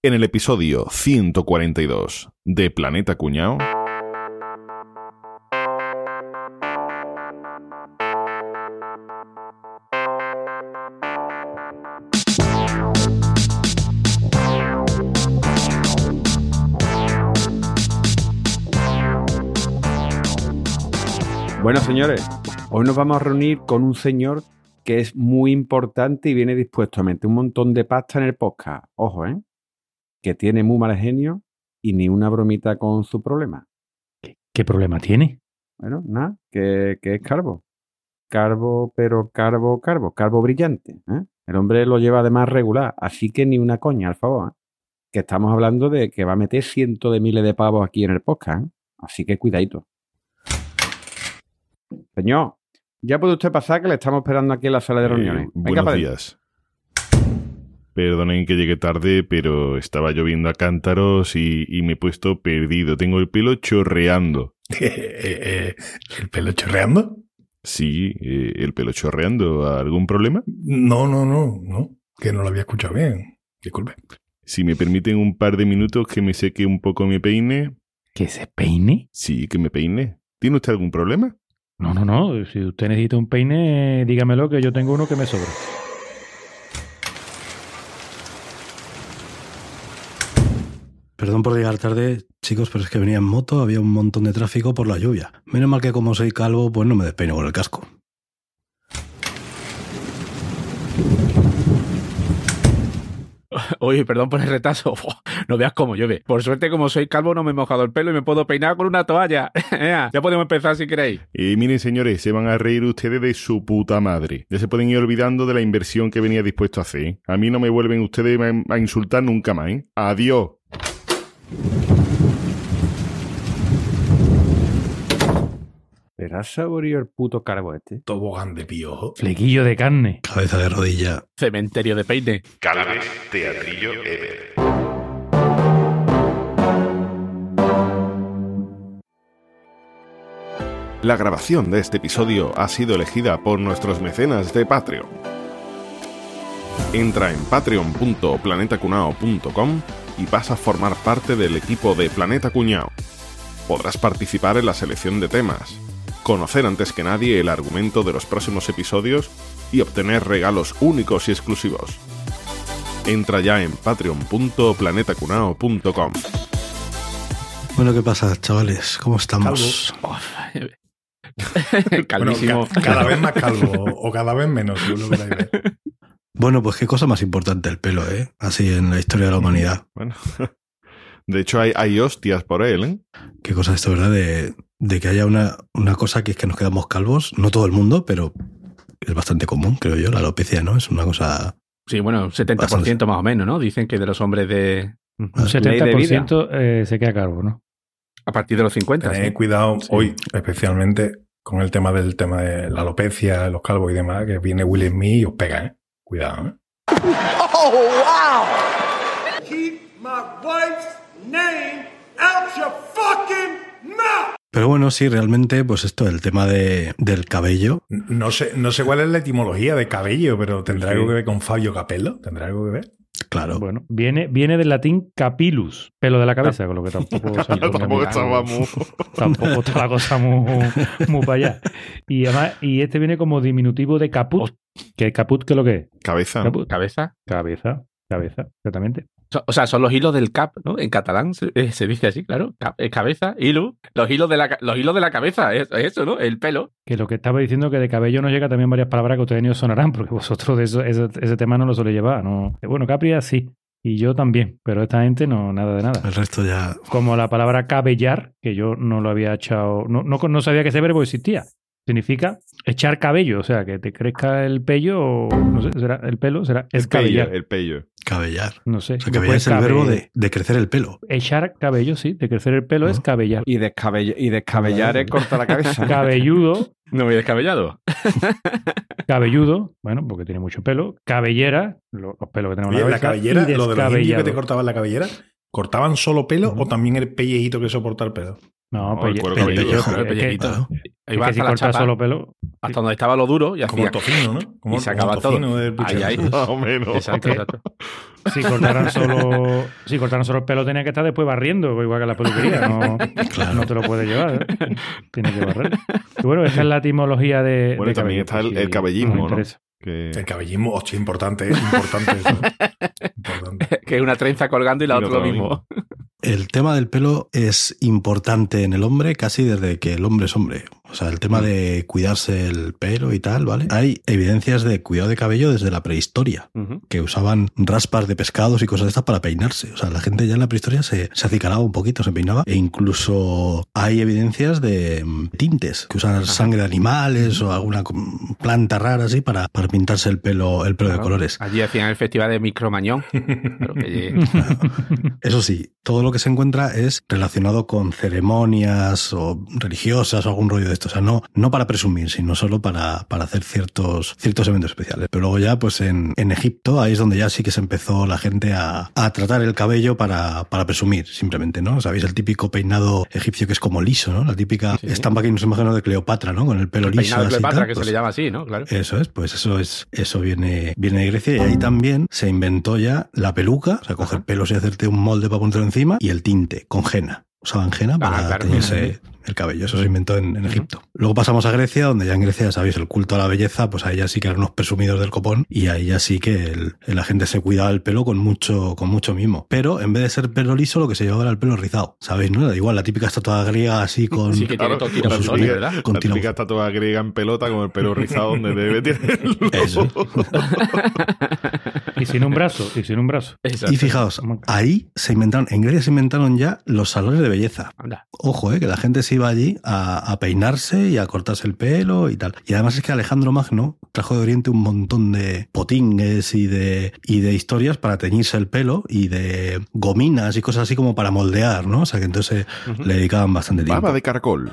En el episodio 142 de Planeta Cuñao. Bueno, señores, hoy nos vamos a reunir con un señor que es muy importante y viene dispuesto a meter un montón de pasta en el podcast. Ojo, ¿eh? Que tiene muy mal genio y ni una bromita con su problema. ¿Qué problema tiene? Bueno, nada, que, que es carbo. Carbo, pero carbo, carbo, carbo brillante. ¿eh? El hombre lo lleva además regular, así que ni una coña, al favor. ¿eh? Que estamos hablando de que va a meter cientos de miles de pavos aquí en el podcast. ¿eh? Así que cuidadito. Señor, ya puede usted pasar que le estamos esperando aquí en la sala de Eh, reuniones. Venga, buenos días. Perdonen que llegue tarde, pero estaba lloviendo a cántaros y, y me he puesto perdido. Tengo el pelo chorreando. Eh, eh, ¿El pelo chorreando? Sí, eh, el pelo chorreando. ¿Algún problema? No, no, no, no. Que no lo había escuchado bien. Disculpe. Si me permiten un par de minutos que me seque un poco mi peine. ¿Que se peine? Sí, que me peine. ¿Tiene usted algún problema? No, no, no. Si usted necesita un peine, dígamelo que yo tengo uno que me sobra. Perdón por llegar tarde, chicos, pero es que venía en moto, había un montón de tráfico por la lluvia. Menos mal que como soy calvo, pues no me despeino con el casco. Oye, perdón por el retraso. Buah, No veas cómo llueve. Por suerte, como soy calvo, no me he mojado el pelo y me puedo peinar con una toalla. Ya podemos empezar si queréis. Y miren, señores, se van a reír ustedes de su puta madre. Ya se pueden ir olvidando de la inversión que venía dispuesto a hacer. A mí no me vuelven ustedes a, a insultar nunca más. ¿eh? Adiós. ¿Será saborío el puto carbo este? Tobogán de piojo. Flequillo de carne. Cabeza de rodilla. Cementerio de peine. Calves Teatrillo Ever. La grabación de este episodio ha sido elegida por nuestros mecenas de Patreon. Entra en patreon.planetacunao.com y vas a formar parte del equipo de Planeta Cuñao. Podrás participar en la selección de temas, conocer antes que nadie el argumento de los próximos episodios y obtener regalos únicos y exclusivos. Entra ya en patreon.planetacunao.com. Bueno, ¿qué pasa, chavales? ¿Cómo estamos? Bueno, ca- cada vez más calvo o cada vez menos, lo que. Bueno, pues qué cosa más importante el pelo, ¿eh? Así en la historia de la humanidad. Bueno, de hecho hay, hay hostias por él, ¿eh? Qué cosa esto, ¿verdad? De, de que haya una, una cosa que es que nos quedamos calvos. No todo el mundo, pero es bastante común, creo yo. La alopecia, ¿no? Es una cosa... Sí, bueno, un 70% más o menos, ¿no? Dicen que de los hombres de. Un Ley de vida. 70% eh, se queda calvo, ¿no? A partir de los 50. Tened ¿sí? cuidado hoy, especialmente con el tema del tema de la alopecia, los calvos y demás, que viene Will Smith y os pega, ¿eh? Cuidado, ¿eh? Keep my wife's name out your fucking mouth! Pero bueno, sí, realmente, pues esto, el tema de, del cabello. No sé, no sé cuál es la etimología de cabello, pero tendrá Sí. algo que ver con Fabio Capello. ¿Tendrá algo que ver? Claro. Bueno, viene, viene del latín capilus, pelo de la cabeza, con lo que tampoco se Tampoco estaba muy- Tampoco está la cosa muy, muy para allá. Y además, y este viene como diminutivo de caput. ¿Que caput qué es lo que es? Cabeza. Caput. Cabeza. Cabeza, cabeza, exactamente. O sea, son los hilos del cap, ¿no? En catalán se, eh, se dice así, claro. Cap- eh, cabeza, hilo. Los hilos de la, los hilos de la cabeza, es, es eso, ¿no? El pelo. Que lo que estaba diciendo que de cabello nos llega también varias palabras que ustedes ni os sonarán, porque vosotros de eso, ese, ese tema no lo suele llevar. ¿no? Bueno, Capria sí, y yo también, pero esta gente no, nada de nada. El resto ya... Como la palabra cabellar, que yo no lo había echado, no, no, no sabía que ese verbo existía. Significa echar cabello, o sea, que te crezca el pello, o no sé, será el pelo, será El escabellar. pello, el pello. Cabellar. No sé. O sea, cabellar puede es el cabe- verbo de, de crecer el pelo. Echar cabello, sí, de crecer el pelo es Ah. cabellar. Y, descabell- y descabellar es cortar la cabeza. Cabelludo, No me he descabellado. cabelludo, bueno, porque tiene mucho pelo. Cabellera, lo- los pelos que tenemos Oye, en la la cabeza. cabellera, y lo de los que te cortaban la cabellera, ¿cortaban solo pelo o también el pellejito que soporta el pelo? No, No, pues es que- el pellejito. Ahí va si solo pelo. hasta donde estaba lo duro y Como el hacía... tocino, ¿no? Como, Y se como acaba todo. del Ahí, ahí. Más o menos. Exacto, exacto. Si cortaran solo, si cortaran solo el pelo, tenía que estar después barriendo, igual que la peluquería. No, Claro. no te lo puedes llevar. ¿eh? Tiene que barrer. Y bueno, esa es la etimología de. Bueno, de y también cabello, está el- por el cabellismo, ¿no? Que- El cabellismo, hostia, importante, ¿eh? importante eso. Importante. que es una trenza colgando y la Y otra lo lo mismo. El tema del pelo es importante en el hombre casi desde que el hombre es hombre. O sea, el tema de cuidarse el pelo y tal, ¿vale? Hay evidencias de cuidado de cabello desde la prehistoria, Ujú. que usaban raspas de pescados y cosas de estas para peinarse. O sea, la gente ya en la prehistoria se, se acicalaba un poquito, se peinaba. E incluso hay evidencias de mm, tintes, que usan sangre de animales o alguna planta rara así para, para pintarse el pelo, el pelo de Claro. colores. Allí hacían el festival de Micromañón. Claro que- Eso sí, todo lo que se encuentra es relacionado con ceremonias o religiosas o algún rollo de esto. O sea, no, no para presumir, sino solo para, para hacer ciertos, ciertos eventos especiales. Pero luego ya, pues en, en Egipto, ahí es donde ya sí que se empezó la gente a, a tratar el cabello para, para presumir, simplemente, ¿no? ¿Sabéis? El típico peinado egipcio que es como liso, ¿no? La típica Sí, estampa que nos imaginamos de Cleopatra, ¿no? Con el pelo liso. Peinado de Cleopatra, que pues- se le llama así, ¿no? Claro. eso es, pues eso es, eso viene, viene de Grecia y ahí también se inventó ya la peluca, o sea, coger Ajá. pelos y hacerte un molde para ponértelo encima y el tinte con henna. Usaban henna para Ah, claro. teñirse el cabello. Eso se inventó en, en Egipto. Luego pasamos a Grecia, donde ya en Grecia, ya sabéis, el culto a la belleza, pues ahí ya sí que eran unos presumidos del copón y ahí ya sí que el- la gente se cuidaba el pelo con mucho, con mucho mimo. Pero en vez de ser pelo liso, lo que se llevaba era el pelo rizado. ¿Sabéis? ¿No? Igual la típica estatua griega así con... Sí, que tiene Claro, con La típica estatua griega en pelota con el pelo rizado donde debe tenerlo. Eso. Y sin un brazo, y sin un brazo. Exacto. Y fijaos, ahí se inventaron, en Grecia se inventaron ya los salones de belleza. Ojo, eh, que la gente se iba allí a, a peinarse y a cortarse el pelo y tal. Y además es que Alejandro Magno trajo de Oriente un montón de potingues y de, y de historias para teñirse el pelo y de gominas y cosas así como para moldear, ¿no? O sea que entonces le dedicaban bastante tiempo. Baba de caracol.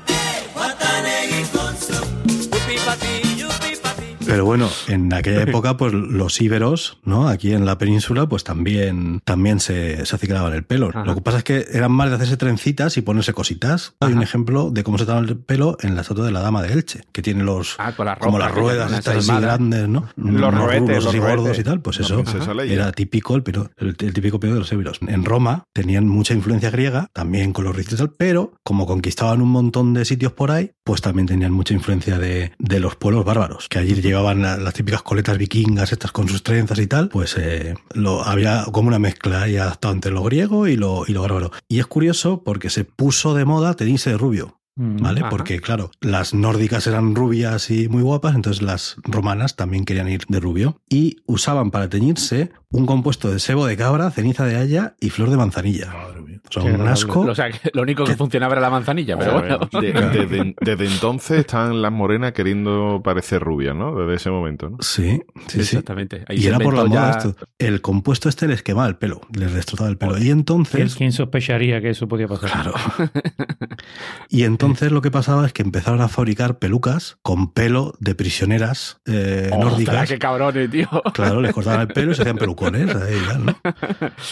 Pero bueno, en aquella época, pues los íberos, ¿no? Aquí en la península, pues también, también se, se acicalaban el pelo. Ajá. Lo que pasa es que eran más de hacerse trencitas y ponerse cositas. Hay un ejemplo de cómo se trata el pelo en la estatua de la dama de Elche, que tiene los, Ah, con las como las ruedas estas así grandes, ¿no? Los roetes, los gordos y tal, pues La eso. Leia. Era típico el, pelo- el, el típico pelo de los íberos. En Roma tenían mucha influencia griega, también con los ricios y tal, pero como conquistaban un montón de sitios por ahí, pues también tenían mucha influencia de, de los pueblos bárbaros, que allí las típicas coletas vikingas, estas con sus trenzas y tal, pues eh, lo, había como una mezcla ahí adaptado entre lo griego y lo, y lo bárbaro. Y es curioso porque se puso de moda teñirse de rubio. Mm. ¿Vale? Ajá. Porque, claro, las nórdicas eran rubias y muy guapas, entonces las romanas también querían ir de rubio. Y usaban para teñirse un compuesto de sebo de cabra, ceniza de haya y flor de manzanilla. Madre mía. O sea, un asco. O sea, que lo único que funcionaba era la manzanilla, pero bueno. De- desde, desde entonces están las morenas queriendo parecer rubias, ¿no? Desde ese momento, ¿no? Sí, sí, sí. Exactamente. Ahí Y era por la moda ya- esto. El compuesto este les quemaba el pelo, les destrozaba el pelo. Y ¿Quién, entonces, quién sospecharía que eso podía pasar? claro. y entonces lo que pasaba es que empezaron a fabricar pelucas con pelo de prisioneras eh, ¡Ostras, nórdicas. qué cabrones, tío! Claro, les cortaban el pelo y se hacían pelucones. ahí, ya, ¿no?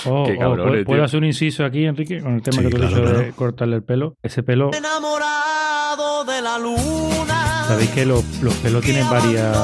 Oh, Qué oh, cabrones, ¿puedo, puedo tío. hacer un inciso aquí, Enrique, con el tema Sí, que tú has claro, dicho de claro. cortarle el pelo? Ese pelo, enamorado de la luna. sabéis que los, los pelos tienen varias,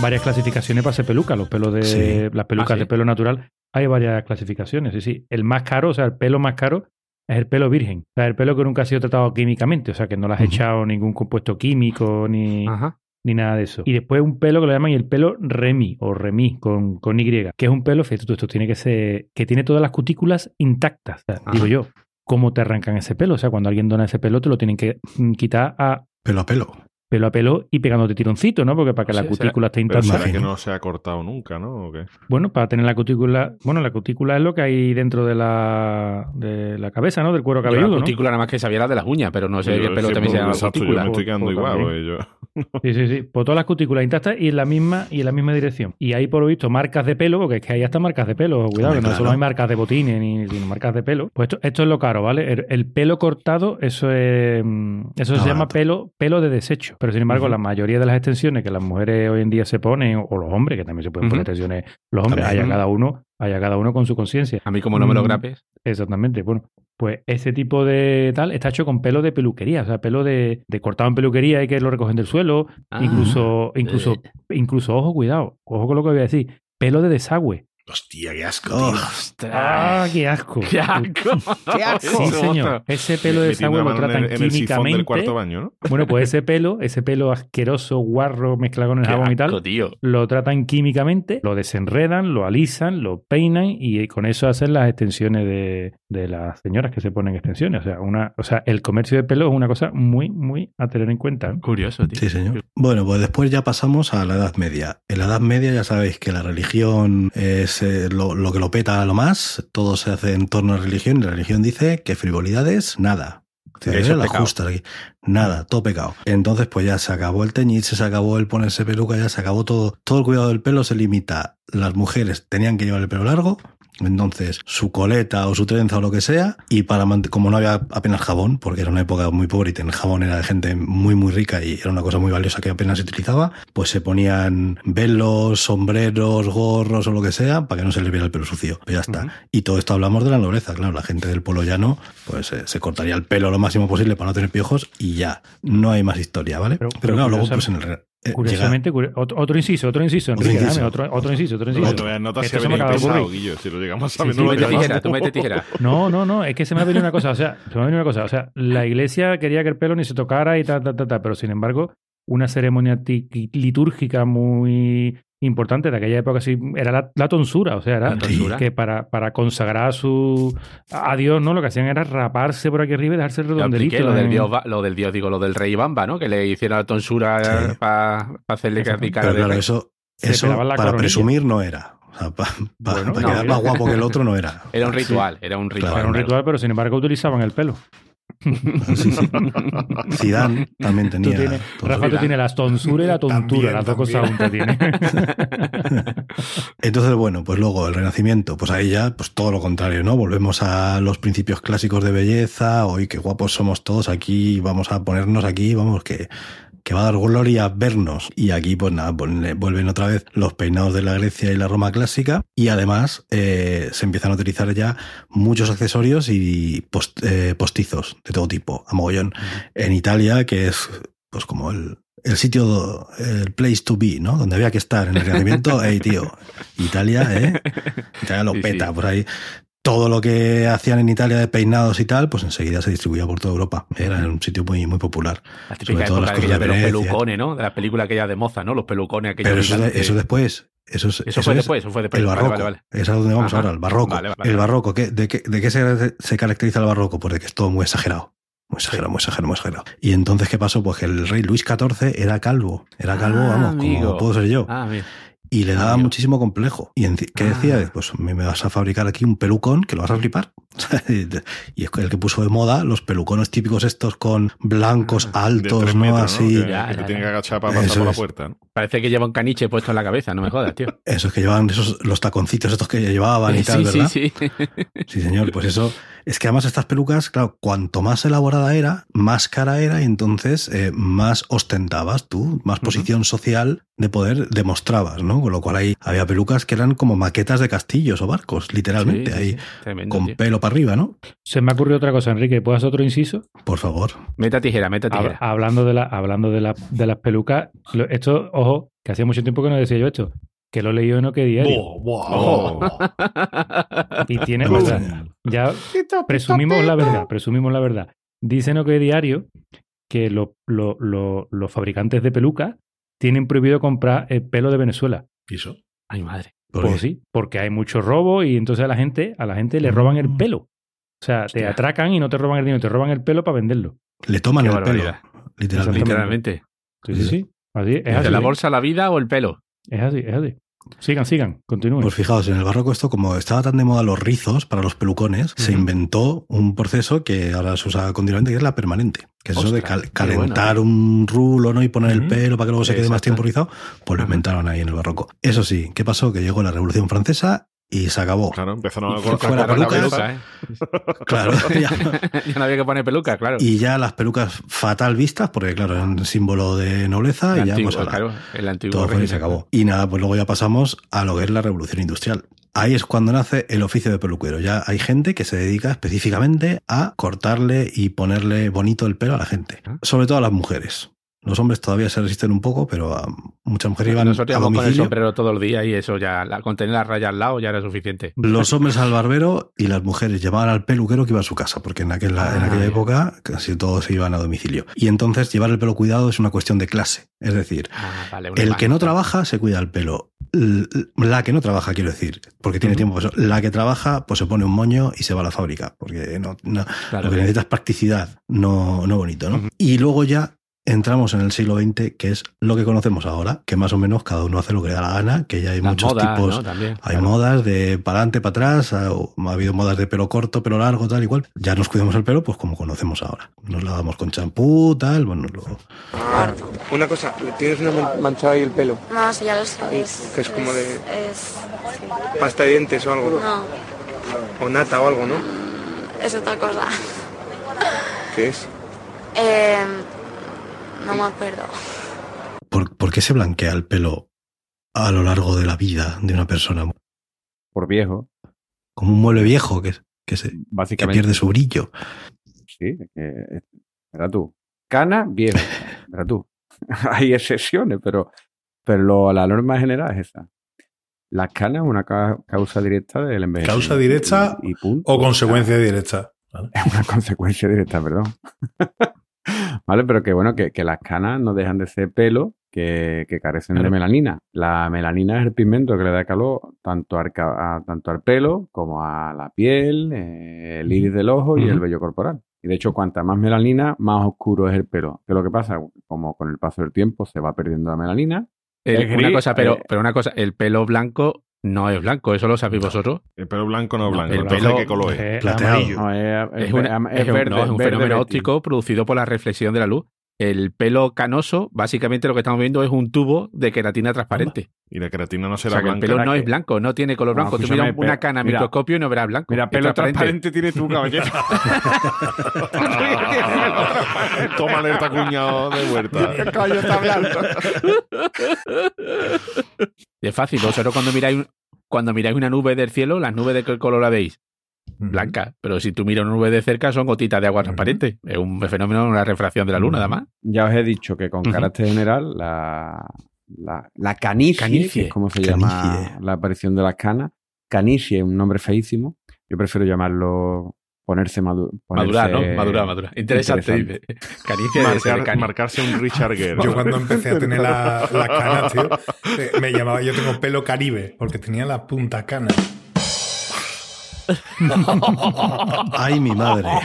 varias clasificaciones para ser peluca. Los pelos de Sí. las pelucas Ah, ¿sí? de pelo natural hay varias clasificaciones. Sí, sí. El más caro, o sea, el pelo más caro es el pelo virgen. O sea, el pelo que nunca ha sido tratado químicamente, o sea, que no le has echado ningún compuesto químico ni, Ajá. ni nada de eso. Y después un pelo que lo llaman el pelo remi o remi con, con Y, que es un pelo, fíjate tú, esto tiene que ser, que tiene todas las cutículas intactas. O sea, Ajá. digo yo, ¿cómo te arrancan ese pelo? O sea, cuando alguien dona ese pelo, te lo tienen que mm, quitar a Pelo a pelo. Pelo a pelo y pegándote tironcito, ¿no? Porque para que la Sí, cutícula esté Pero intacta. será que no se ha cortado nunca, ¿no? ¿O qué? Bueno, para tener la cutícula, bueno, la cutícula es lo que hay dentro de la, de la cabeza, ¿no? Del cuero Yo cabelludo, la ¿no? cutícula nada más que sabía la de las uñas, pero no sé Yo- qué pelo sí, también se pues, llama exacto, Yo cutícula. me estoy quedando Pues igual, también. porque yo... Sí, sí, sí. Pues todas las cutículas intactas y en la misma y en la misma dirección. Y hay por lo visto marcas de pelo, porque es que hay hasta marcas de pelo, cuidado, que no solo hay marcas de botines ni sino marcas de pelo. Pues esto, esto es lo caro, ¿vale? El, el pelo cortado, eso es mm, eso se llama pelo, pelo de desecho. Pero sin embargo, la mayoría de las extensiones que las mujeres hoy en día se ponen, o los hombres, que también se pueden poner extensiones, los hombres, haya cada uno, haya cada uno con su conciencia. A mí como no me lo Mm. grapes. Exactamente. Bueno, Pues ese tipo de tal está hecho con pelo de peluquería, o sea, pelo de, de cortado en peluquería y que lo recogen del suelo. Ah. incluso, incluso, Eh. incluso, ojo, cuidado, ojo con lo que voy a decir, pelo de desagüe. Hostia, qué asco, tío. ¡Ah, qué asco! ¡Qué asco! ¡Qué asco! Sí, señor. Ese pelo de desagüe lo en tratan el, en el sifón químicamente. del cuarto baño, ¿no? Bueno, pues ese pelo, ese pelo asqueroso, guarro, mezclado con el Qué jabón y tal, asco, tío. lo tratan químicamente, lo desenredan, lo alisan, lo peinan y con eso hacen las extensiones de, de las señoras que se ponen extensiones. O sea, una, o sea, el comercio de pelo es una cosa muy, muy a tener en cuenta. Curioso, tío. Sí, señor. Bueno, pues después ya pasamos a la Edad Media. En la Edad Media ya sabéis que la religión es eh, lo, lo que lo peta a lo más. Todo se hace en torno a la religión y la religión dice que frivolidades, nada. Eso Eso es es la justa aquí. Nada, todo pecado. Entonces, pues ya se acabó el teñirse, se acabó el ponerse peluca, ya se acabó todo. Todo el cuidado del pelo se limita. Las mujeres tenían que llevar el pelo largo, entonces su coleta o su trenza o lo que sea, y para como no había apenas jabón, porque era una época muy pobre y tener jabón era de gente muy muy rica y era una cosa muy valiosa que apenas se utilizaba, pues se ponían velos, sombreros, gorros o lo que sea para que no se les viera el pelo sucio. Pues ya está. Y todo esto hablamos de la nobleza, claro, la gente del pueblo llano pues eh, se cortaría el pelo lo máximo posible para no tener piojos y ya, no hay más historia, ¿vale? Pero- Pero, pero claro, luego pues en el... eh, llega- Curiosamente, curio- otro, otro inciso, otro inciso, Otro Enrique, inciso. dame otro, otro inciso, otro inciso. No Esto ha se me acaba de ocurrir. Guillo. Si lo llegamos a Sí, no tijera, tú mete tijera. No, no, no, es que se me ha venido una cosa, o sea, se me ha venido una cosa, o sea, la iglesia quería que el pelo ni se tocara y tal, tal, tal, tal, pero sin embargo, una ceremonia litúrgica muy importante de aquella época sí, era la, la tonsura, o sea, era La tonsura. que para, para consagrar a su a Dios, ¿no? Lo que hacían era raparse por aquí arriba y dejarse redondelito. lo del dios, lo del dios, digo, lo del rey Bamba, ¿no? Que le hicieron la tonsura Sí. para hacerle Exacto. cara Pero claro, eso, para coronilla. presumir no era. O sea, para Bueno, no, quedar era- más guapo que el otro no era. Era un ritual, era un ritual. Claro, Era un ritual, pero sin embargo utilizaban el pelo. Sí, sí. Zidane también Tú tenía. tienes, todo Rafa, eso. tú tienes la tonsura y la tontura, las dos cosas también. juntas tienes. Entonces, bueno, pues luego el Renacimiento, pues ahí ya, pues todo lo contrario, ¿no? Volvemos a los principios clásicos de belleza, hoy qué guapos somos todos aquí, vamos a ponernos aquí, vamos, que, que va a dar gloria vernos. Y aquí, pues nada, le- vuelven otra vez los peinados de la Grecia y la Roma clásica, y además eh, se empiezan a utilizar ya muchos accesorios y post- eh, postizos de todo tipo, a mogollón. En Italia, que es pues como el, el sitio, el place to be, ¿no? Donde había que estar en el Renacimiento. Ey, tío, Italia, ¿eh? Italia lo Sí, peta sí. por ahí. Todo lo que hacían en Italia de peinados y tal, pues enseguida se distribuía por toda Europa. Era un sitio muy, muy popular. La Sobre todo las cosas de de los pelucones, ¿no? De la película aquella de Moza, ¿no? Los pelucones aquellos. Pero eso, de- eso después. Eso, es- Eso fue es después, eso fue después. El Vale, barroco. vale, vale. Es a donde vamos Ajá. ahora, el barroco. Vale, vale, el vale. barroco, ¿qué- ¿de qué, de qué se, se caracteriza el barroco? Pues de que es todo muy exagerado. Muy exagerado, muy exagerado, muy exagerado. Y entonces, ¿qué pasó? Pues que el rey Luis XIV era calvo. Era calvo, Ah, vamos, amigo. como puedo ser yo. Ah, mira. Y le daba muchísimo complejo. ¿Y qué decía? Ah. Pues me me vas a fabricar aquí un pelucón que lo vas a flipar. y es el que puso de moda los pelucones típicos estos con blancos Ah, altos, ¿no? Así. Que, Ya, que te ya, tiene ya. que agachar para pasar Eso por la es. puerta. ¿no? Parece que lleva un caniche puesto en la cabeza, no me jodas, tío. Esos que llevaban esos, los taconcitos estos que llevaban y tal, sí, ¿verdad? sí, sí. Sí, señor, pues eso. Es que además estas pelucas, claro, cuanto más elaborada era, más cara era y entonces eh, más ostentabas tú, más posición social de poder demostrabas, ¿no? Con lo cual ahí había pelucas que eran como maquetas de castillos o barcos, literalmente, Sí, ahí sí. Tremendo, con tío. pelo para arriba, ¿no? Se me ha ocurrido otra cosa, Enrique. ¿Puedes hacer otro inciso? Por favor. Meta tijera, meta Hab- tijera. hablando de, la, hablando de, la, de las pelucas, lo- esto, ojo, que hacía mucho tiempo que no decía yo esto, que lo he leído en OK Diario. Oh. Y tiene, extraña. ya presumimos la verdad, presumimos la verdad. Dice en OK Diario que lo- lo- lo- los fabricantes de pelucas tienen prohibido comprar el pelo de Venezuela. ¿Y eso? Ay, madre. ¿Por Pues qué? sí, porque hay mucho robo y entonces a la gente, a la gente le roban el Mm. pelo. O sea, te atracan y no te roban el dinero, te roban el pelo para venderlo. Le toman Qué el pelo, literalmente. Literalmente. Sí, sí, sí. Así, es ¿De así. la ¿eh? bolsa la vida o el pelo? Es así, es así. Sigan, sigan, continúen. Pues fijaos, en el barroco esto, como estaba tan de moda los rizos para los pelucones, se inventó un proceso que ahora se usa continuamente, que es la permanente. Que es eso de cal- calentar bueno, un rulo ¿no? y poner el pelo para que luego se quede más tiempo rizado, pues lo inventaron ahí en el barroco. Eso sí, ¿qué pasó? Que llegó la Revolución Francesa y se acabó. Claro, empezaron a cortar la pelucas. peluca, ¿eh? Claro, ya- ya no había que poner peluca, claro. y ya las pelucas fatal vistas, porque claro, eran símbolo de nobleza El y ya antiguo, pues ala, claro, el antiguo todo fue y se acabó. Y nada, pues luego ya pasamos a lo que es la Revolución Industrial. ahí es cuando nace el oficio de peluquero. Ya hay gente que se dedica específicamente a cortarle y ponerle bonito el pelo a la gente. Ah. Sobre todo a las mujeres. Los hombres todavía se resisten un poco, pero a muchas mujeres iban Nosotros a íbamos con el domicilio. sombrero todo el día y eso ya, la, con tener la raya al lado ya era suficiente. Los hombres al barbero y las mujeres llevaban al peluquero que iba a su casa, porque en aquella, en Ah, aquella época casi todos se iban a domicilio. Y entonces llevar el pelo cuidado es una cuestión de clase. Es decir, Ah, vale, el que no trabaja se cuida el pelo. La que no trabaja, quiero decir, porque tiene tiempo. eso. La que trabaja, pues se pone un moño y se va a la fábrica, porque no, no- Claro. lo que necesita es practicidad, no, no bonito, ¿no? Y luego ya entramos en el siglo XX, que es lo que conocemos ahora, que más o menos cada uno hace lo que le da la gana, que ya hay Las muchos modas, tipos. ¿no? También. Hay claro. modas de para adelante, para atrás, ha, ha habido modas de pelo corto, pelo largo, tal y cual. Ya nos cuidamos el pelo, pues como conocemos ahora. Nos lavamos con champú, tal, bueno, lo, Una cosa, tienes una man- manchada ahí el pelo, No, sí, ya lo sabes. que es como de Es. pasta de dientes o algo, No, o nata o algo, ¿no? es otra cosa. ¿Qué es? Eh, no me acuerdo. ¿Por, por qué se blanquea el pelo a lo largo de la vida de una persona? Por viejo, Como un mueble viejo que, que, se, que pierde su brillo. Sí, eh, tú. Cana, viejo. Verás tú. Hay excepciones, pero, pero lo- la norma general es esa. Las canas es una ca- causa directa del envejecimiento. ¿Causa directa Y- y punto. O consecuencia directa. ¿vale? Es una consecuencia directa, perdón. vale, pero que bueno, que, que las canas no dejan de ser pelo que, que carecen de melanina. La melanina es el pigmento que le da calor tanto al, a- tanto al pelo como a la piel, eh, el iris del ojo y el vello corporal. Y de hecho, cuanta más melanina, más oscuro es el pelo. ¿Qué es lo que pasa? Como con el paso del tiempo se va perdiendo la melanina. El- una gris, cosa, pero, eh. pero una cosa, el pelo blanco no es blanco, eso lo sabéis vosotros. El pelo blanco no es No, blanco. el entonces, pelo- ¿qué color es? Eh, Plateado. No, es, Es, una- es es verde- no, es un verde fenómeno óptico producido por la reflexión de la luz. El pelo canoso, básicamente lo que estamos viendo es un tubo de queratina transparente. Y la queratina no O será sea, que el pelo no que- es blanco, no tiene color No, blanco. Tú miras una cana a mira. microscopio y no verás blanco. Mira, Es pelo transparente tienes tú, caballero. Toma alerta, cuñado, de vuelta. ¿Qué coño está hablando? Y es fácil, vosotros cuando miráis, cuando miráis una nube del cielo, las nubes de qué color la veis? Blanca. Pero si tú miras una nube de cerca, son gotitas de agua transparente. Es un fenómeno, una refracción de la luna, nada más. Ya os he dicho que con carácter general la, la, la canicie, Canicie. que es como se Canicie. llama la aparición de las canas, canicie es un nombre feísimo. Yo prefiero llamarlo ponerse madu Madurar, ¿no? ponerse Madurar, madurar. Interesante, interesante. de cani. marcarse un Richard Gere. Yo cuando empecé a tener la- las canas, tío, eh, me llamaba, yo tengo pelo caribe, porque tenía la punta cana. ¡Ay, mi madre!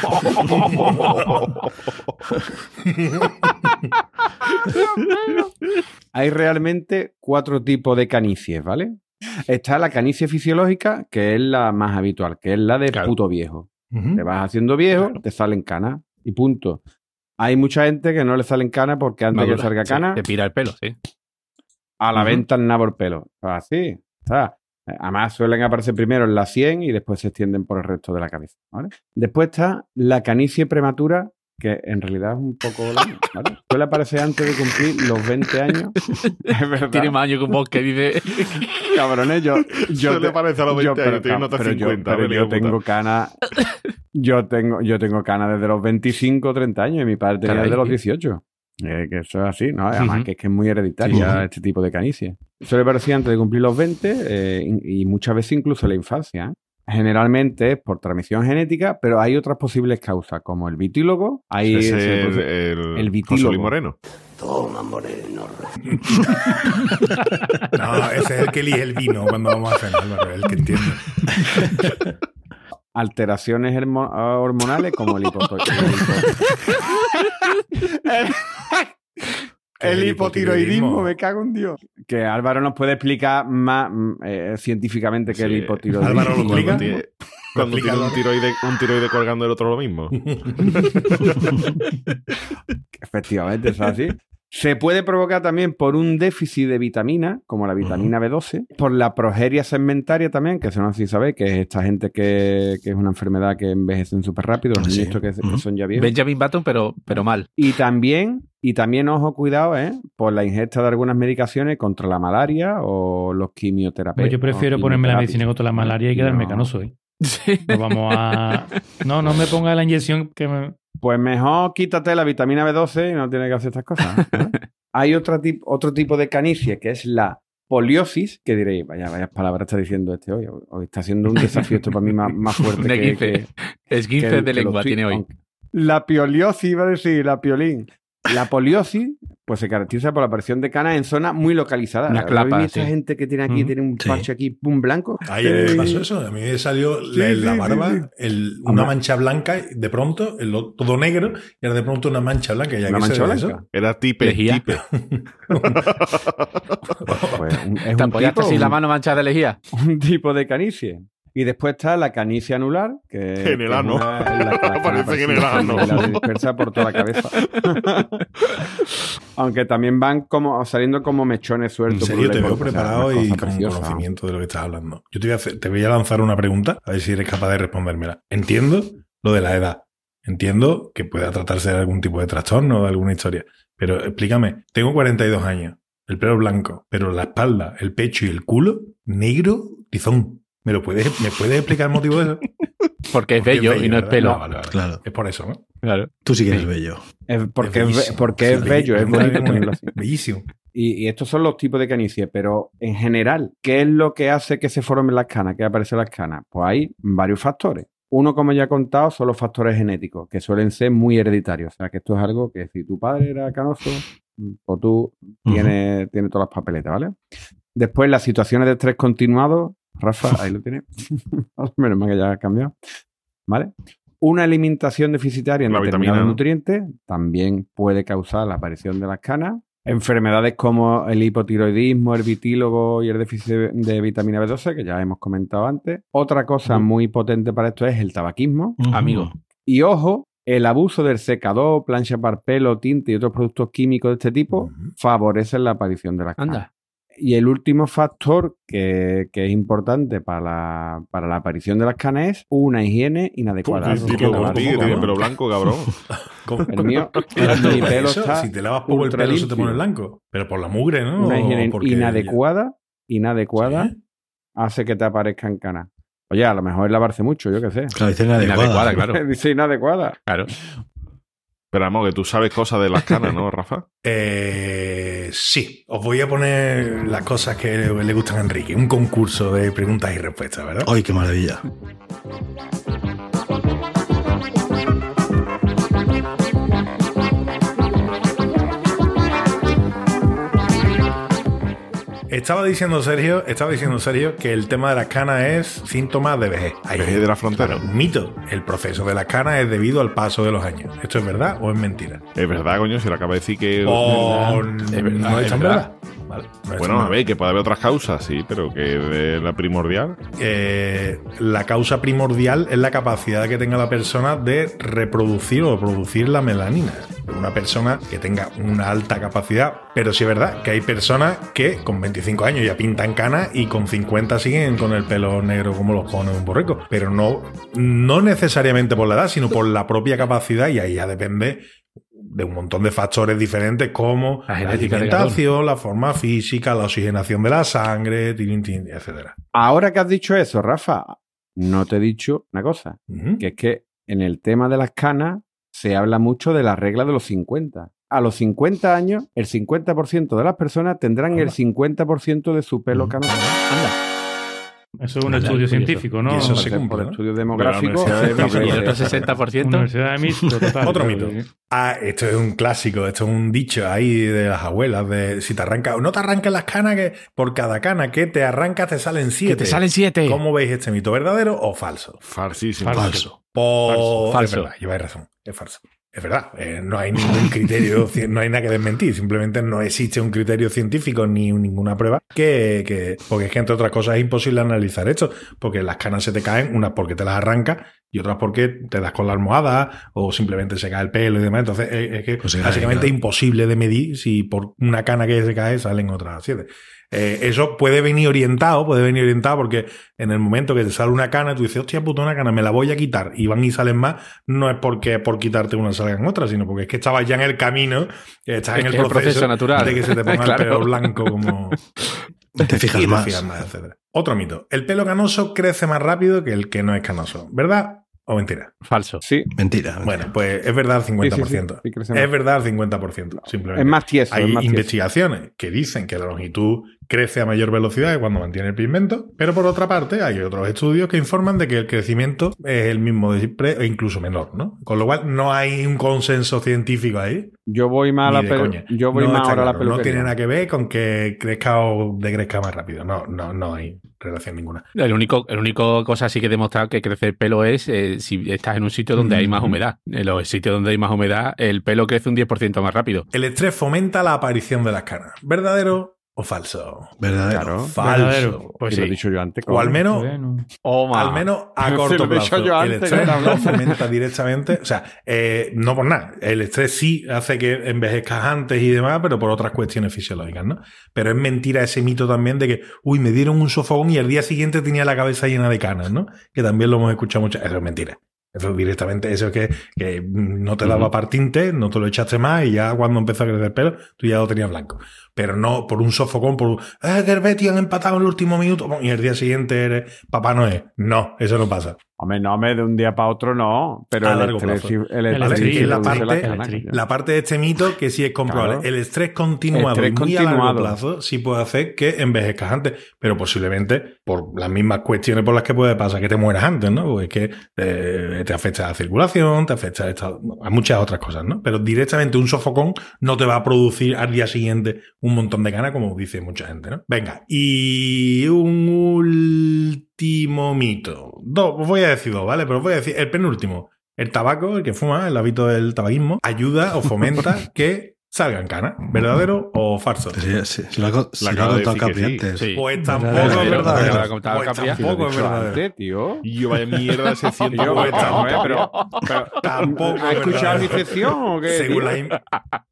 Hay realmente cuatro tipos de canicies, ¿vale? Está la canicie fisiológica, que es la más habitual, que es la de Claro. puto viejo. Te vas haciendo viejo, te salen canas y punto. Hay mucha gente que no le salen canas porque antes Madura, que salga sí, cana, te pira el pelo, sí. a la venta el nabo el pelo. Así, está. Además suelen aparecer primero en la 100 y después se extienden por el resto de la cabeza. ¿vale? Después está la canicie prematura, que en realidad es un poco... ¿vale? Suele aparecer antes de cumplir los 20 años. Es verdad. Tiene más años que un bosque, dice. Cabrones, yo... yo Se le parece a los 20 pero, años, tiene nota pero yo- 50, pero vale, yo puta. tengo cana... Yo tengo, yo tengo cana desde los 25 o 30 años y mi padre tenía Caray. desde los 18. Eh, que eso es así, ¿no? Además que es que es muy hereditaria Sí. este tipo de canicie. Suele parecer antes de cumplir los 20 eh, y y muchas veces incluso en la infancia. Generalmente es por transmisión genética, pero hay otras posibles causas, como el vitílogo. Hay, es puede- el, el José vitílogo. Luis Moreno. No, ese es el que elige el vino cuando vamos a cenar, el que entiende. alteraciones hormonales como el hipotiroidismo. El hipotiroidismo, me cago en Dios. Que Álvaro nos puede explicar más mm, eh, científicamente que el hipotiroidismo. Álvaro, ¿lo Cuando explica? tiene, cuando tiene un, tiroide, un tiroide colgando el otro lo mismo. Efectivamente, es así. Se puede provocar también por un déficit de vitamina, como la vitamina B12, por la progeria segmentaria también, que eso no si sabéis, que es esta gente que, que es una enfermedad que envejecen súper rápido, los Sí. niños estos que, son ya viejos. Benjamin Button, pero, pero mal. Y también, y también, ojo, cuidado, ¿eh? Por la ingesta de algunas medicaciones contra la malaria o los quimioterapias. Pues yo prefiero ponerme la medicina contra la malaria y quedarme No. canoso. ¿eh? No vamos a. No, no me ponga la inyección que me. Pues mejor quítate la vitamina B12 y no tienes que hacer estas cosas. Hay otro, tip- otro tipo de canicie que es la poliosis, que diréis, vaya, vaya palabras está diciendo este hoy. Hoy está siendo un desafío esto para mí más, más fuerte que, que- Esguince que- de que lengua tiene hoy. La pioliosis, iba a decir, la piolín. La poliosis, pues se caracteriza por la aparición de canas en zonas muy localizadas. Una ¿Habéis clapa, sí. gente que tiene aquí, Mm, tiene un sí. parche aquí, pum, blanco? Ayer me Sí. pasó eso. A mí me salió Sí, la, barba sí, sí. el- una Hombre. mancha blanca de pronto el, todo negro y ahora de pronto una mancha blanca. ¿Y Una mancha blanca. Era tipe, Lejía. tipe. Pues, un- es ¿Te un tipo, así la mano manchada de lejía? un tipo de canicie. Y después está la canicie anular, que, En el ano. en Parece que en el ano. la dispersa por toda la cabeza. Aunque también van como saliendo como mechones En sueltos. serio, por te veo preparado y con preciosa. conocimiento de lo que estás hablando. Yo te voy, a hacer- te voy a lanzar una pregunta, a ver si eres capaz de respondérmela. Entiendo lo de la edad. Entiendo que pueda tratarse de algún tipo de trastorno o de alguna historia. Pero explícame, tengo 42 años, el pelo blanco, pero la espalda, el pecho y el culo, negro, tizón. ¿Me lo puedes, ¿me puedes explicar el motivo de eso? Porque es Porque bello y no es pelo. Vale, vale. Claro. Es por eso, ¿no? Claro. Tú sí que eres bello. Es porque es, bellísimo. porque Sí, es bello, es bello. bonito tenerlo así. Bellísimo. Y, y estos son los tipos de canicie, pero en general, ¿qué es lo que hace que se formen las canas, que aparecen las canas? Pues hay varios factores. Uno, como ya he contado, son los factores genéticos, que suelen ser muy hereditarios. O sea, que esto es algo que si tu padre era canoso, o tú tienes, tienes todas las papeletas, ¿vale? Después, las situaciones de estrés continuado. Rafa, ahí lo tienes. Menos mal que ya ha cambiado. ¿Vale? Una alimentación deficitaria en La determinados vitamina, ¿no? nutrientes también puede causar la aparición de las canas. Enfermedades como el hipotiroidismo, el vitílogo y el déficit de, vitamina B12, que ya hemos comentado antes. Otra cosa muy potente para esto es el tabaquismo. Amigo. Y ojo, el abuso del secador, plancha para pelo, tinte y otros productos químicos de este tipo favorecen la aparición de las canas. Anda. Y el último factor que, que es importante para la, para la aparición de las canas es una higiene inadecuada. Como ti, que poco, tiene pelo blanco, cabrón. ¿Cómo- El mío, Ahora, mi no, pelo eso, está si te lavas poco el pelo se te pone blanco. Pero por la mugre, ¿no? Una higiene inadecuada, inadecuada Sí. hace que te aparezcan canas. Oye, a lo mejor es lavarse mucho, yo qué sé. Claro, dicen inadecuada. Inadecuada, claro. Dice inadecuada. Claro. Pero vamos, que tú sabes cosas de las canas, ¿no, Rafa? Eh, sí, os voy a poner las cosas que le gustan a Enrique. Un concurso de preguntas y respuestas, ¿verdad? ¡Ay, qué maravilla! Estaba diciendo Sergio, estaba diciendo Sergio que el tema de las canas es síntoma de vejez. Ahí Vejez de la frontera. Claro, mito. El proceso de las canas es debido al paso de los años. ¿Esto es verdad o es mentira? Es verdad, coño, si le acaba de decir que... Es verdad, no es es tan verdad. verdad. Vale, no es tan Bueno, a ver, que puede haber otras causas, sí, pero que la primordial... eh, la causa primordial es la capacidad que tenga la persona de reproducir o producir la melanina. Una persona que tenga una alta capacidad, pero sí es verdad que hay personas que con 25 años ya pintan canas y con 50 siguen con el pelo negro como los cojones de un borrico. Pero no, no necesariamente por la edad, sino por la propia capacidad y ahí ya depende de un montón de factores diferentes como La la, alimentación, la forma física, la oxigenación de la sangre, tin, tin, etcétera. Ahora que has dicho eso, Rafa, no te he dicho una cosa, que es que en el tema de las canas se habla mucho de la regla de los 50. A los 50 años, el 50% de las personas tendrán el 50% de su pelo Ujú. canoso. Eso es un estudio curioso. científico, ¿no? Y eso se Por cumple, ¿no? estudio demográfico. De. Y el otro 60%. Universidad de total. Otro mito. Ah, esto es un clásico, esto es un dicho ahí de las abuelas, de si te arranca, no te arranques las canas, que por cada cana que te arrancas te salen siete. Que te salen siete. ¿Cómo veis este mito? ¿Verdadero o falso? Falsísimo. Falso. Por... Falso. Es verdad, lleváis razón, es falso. Es verdad, eh, no hay ningún criterio, no hay nada que desmentir, simplemente no existe un criterio científico ni ninguna prueba que, que- porque es que entre otras cosas es imposible analizar esto, porque las canas se te caen, unas porque te las arrancas y otras porque te das con la almohada o simplemente se cae el pelo y demás. Entonces es, es que Pues básicamente es imposible de medir si por una cana que se cae salen otras siete. Eh, eso puede venir orientado, puede venir orientado porque en el momento que te sale una cana, tú dices, hostia puta, una cana, me la voy a quitar y van y salen más, no es porque por quitarte una salgan otras, sino porque es que estabas ya en el camino, eh, estás Es en el proceso, natural. de que se te ponga Claro. el pelo blanco como... Te fijas y te más. fijas más, etcétera. Otro mito. El pelo canoso crece más rápido que el que no es canoso. ¿Verdad o mentira? Falso. Sí. Mentira. Bueno, pues es verdad al 50%. Sí, sí, sí. Sí, crece más. Es verdad al 50%, simplemente. Es más tieso. Hay es más tieso. investigaciones que dicen que la longitud crece a mayor velocidad que cuando mantiene el pigmento, pero por otra parte hay otros estudios que informan de que el crecimiento es el mismo de siempre o incluso menor, ¿no? Con lo cual no hay un consenso científico ahí. Yo voy más a la ni de pelu- coña. Yo voy No más ahora a la peluquería. No tiene nada que ver con que crezca o decrezca más rápido. No, no, no hay relación ninguna. El único, el único cosa así que he demostrado que crece el pelo es eh, si estás en un sitio donde hay más Ujú. humedad. En los sitios donde hay más humedad, el pelo crece un 10% más rápido. El estrés fomenta la aparición de las canas. ¿Verdadero o falso? Verdadero. Claro. Falso. Verdadero. Pues lo he dicho yo antes. O al menos Bueno. O Al menos a corto lo he dicho plazo. yo el estrés no fomenta directamente. O sea, eh, no por nada. El estrés sí hace que envejezcas antes y demás, pero por otras cuestiones fisiológicas, ¿no? Pero es mentira ese mito también de que, uy, me dieron un sofón y el día siguiente tenía la cabeza llena de canas, ¿no? Que también lo hemos escuchado mucho. Eso es mentira. Eso directamente, eso es que, que no te daba partinte, no te lo echaste más y ya cuando empezó a crecer el pelo, tú ya lo tenías blanco. Pero no por un sofocón, por un, eh, que el Betis han empatado en el último minuto y el día siguiente eres Papá Noel. No, eso no pasa. Hombre, no, hombre, de un día para otro no. Pero A el largo estrés, plazo. el El estrés sí la parte- el. La de este mito que sí es comprobable. Claro. El estrés continuado Estrés y muy a largo plazo sí puede hacer que envejezcas antes, pero posiblemente por las mismas cuestiones por las que puede pasar que te mueras antes, ¿no? Porque es que eh, te afecta la circulación, te afecta esta- a muchas otras cosas, ¿no? Pero directamente un sofocón no te va a producir al día siguiente un montón de ganas, como dice mucha gente, ¿no? Venga, y un último mito. Dos, os voy a decir dos, ¿vale? Pero os voy a decir el penúltimo. El tabaco, el que fuma, el hábito del tabaquismo, ayuda o fomenta que salgan canas. ¿Verdadero o falso? Sí, sí, sí, lo ha, de contado Capri sí. antes. Sí. Pues tampoco Verdadero. es Verdadero. verdadero. Pues tampoco es verdadero. Antes, tío. Yo, vaya mierda de sección. Yo, tampoco pues, hombre, pero, pero, Tampoco ¿Has es escuchado mi verdadero. sección o qué? Según la in-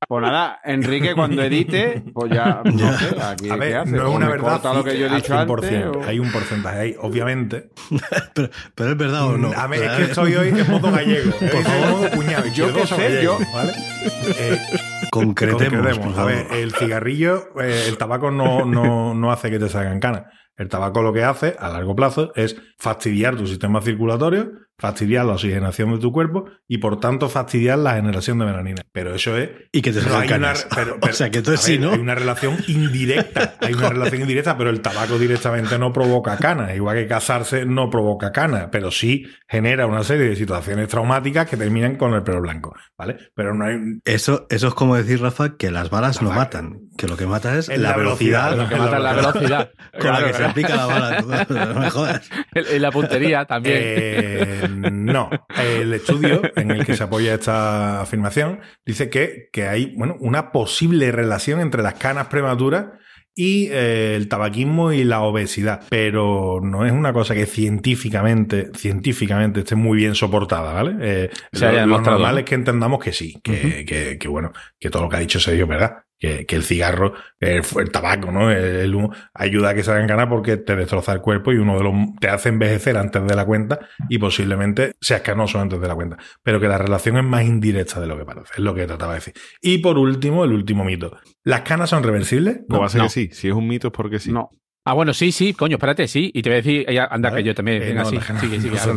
Pues nada, Enrique, cuando edite, pues ya, no sé, aquí, A ¿qué ver, no es ¿O una verdad. lo que yo he dicho antes? 100%. o- Hay un porcentaje ahí, obviamente. Pero, pero es verdad o no. A ver, es que estoy hoy en modo gallego. Por favor, cuñado. Yo qué sé, yo- ¿vale? Concretemos. A ver, el cigarrillo, eh, el tabaco no, no, no hace que te salgan canas. El tabaco lo que hace a largo plazo es fastidiar tu sistema circulatorio, fastidiar la oxigenación de tu cuerpo y por tanto fastidiar la generación de melanina. Pero eso es. Y que te no hay una, canas. pero- pero- o sea, que entonces ver, sí, ¿no? Hay una relación indirecta. Hay una relación indirecta, pero el tabaco directamente no provoca canas. Igual que casarse no provoca canas, pero sí genera una serie de situaciones traumáticas que terminan con el pelo blanco. ¿Vale? Pero no hay. Eso, eso es como decir, Rafa, que las balas no matan. Que lo que mata es la, velocidad, velocidad, Lo que mata es la velocidad. con la que se aplica la bala. no me jodas. En la puntería también. Eh, no. El estudio en el que se apoya esta afirmación dice que, que hay bueno, una posible relación entre las canas prematuras y eh, el tabaquismo y la obesidad. Pero no es una cosa que científicamente, científicamente esté muy bien soportada, ¿vale? Eh, Se lo, haya lo normal ¿no? es que entendamos que sí, que, que- que, bueno, que todo lo que ha dicho Sergio es verdad. Que, que el cigarro, el, el tabaco, ¿no? El, el humo ayuda a que salgan ganas porque te destroza el cuerpo y uno de los te hace envejecer antes de la cuenta y posiblemente seas canoso antes de la cuenta. Pero que la relación es más indirecta de lo que parece, es lo que trataba de decir. Y por último, el último mito. ¿Las canas son reversibles? No, va a ser no. que sí. Si es un mito es porque sí. No. Ah, bueno, sí, sí, coño, espérate, sí. Y te voy a decir, anda, ¿Vale? que yo también. Eh, venga, no, sí, no, sigue, sigue, no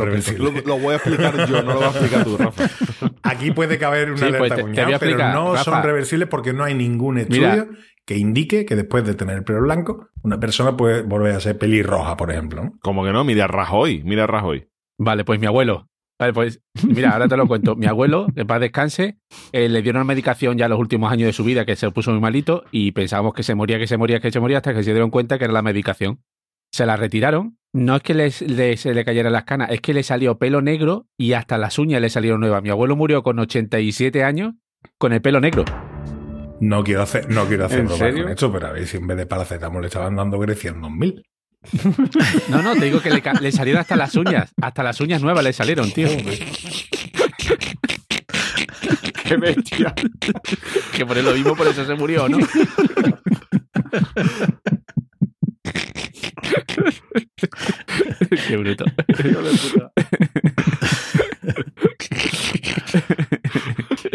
lo voy a explicar yo, no lo voy a explicar tú, Rafa. Aquí puede caber una Sí, pues alerta te- te cuñado, voy a pero no son reversibles porque no hay ningún estudio Mira. que indique que después de tener el pelo blanco, una persona puede volver a ser pelirroja, por ejemplo. ¿no? Como que no, mira a Rajoy, mira a Rajoy. Vale, pues mi abuelo. Vale, pues mira, ahora te lo cuento. Mi abuelo, que paz descanse, eh, le dieron una medicación ya los últimos años de su vida que se puso muy malito y pensábamos que se moría, que se moría, que se moría hasta que se dieron cuenta que era la medicación. Se la retiraron. No es que les, se le cayeran las canas, es que le salió pelo negro y hasta las uñas le salieron nuevas. Mi abuelo murió con 87 años con el pelo negro. No quiero hacer, no quiero hacer ¿En broma serio? con esto, pero a ver si en vez de paracetamol le estaban dando Grecia en 2000. No, no, te digo que le, salieron hasta las uñas. Hasta las uñas nuevas le salieron, tío. ¡Qué bestia! Que por lo mismo, por eso se murió, ¿no? Qué bruto.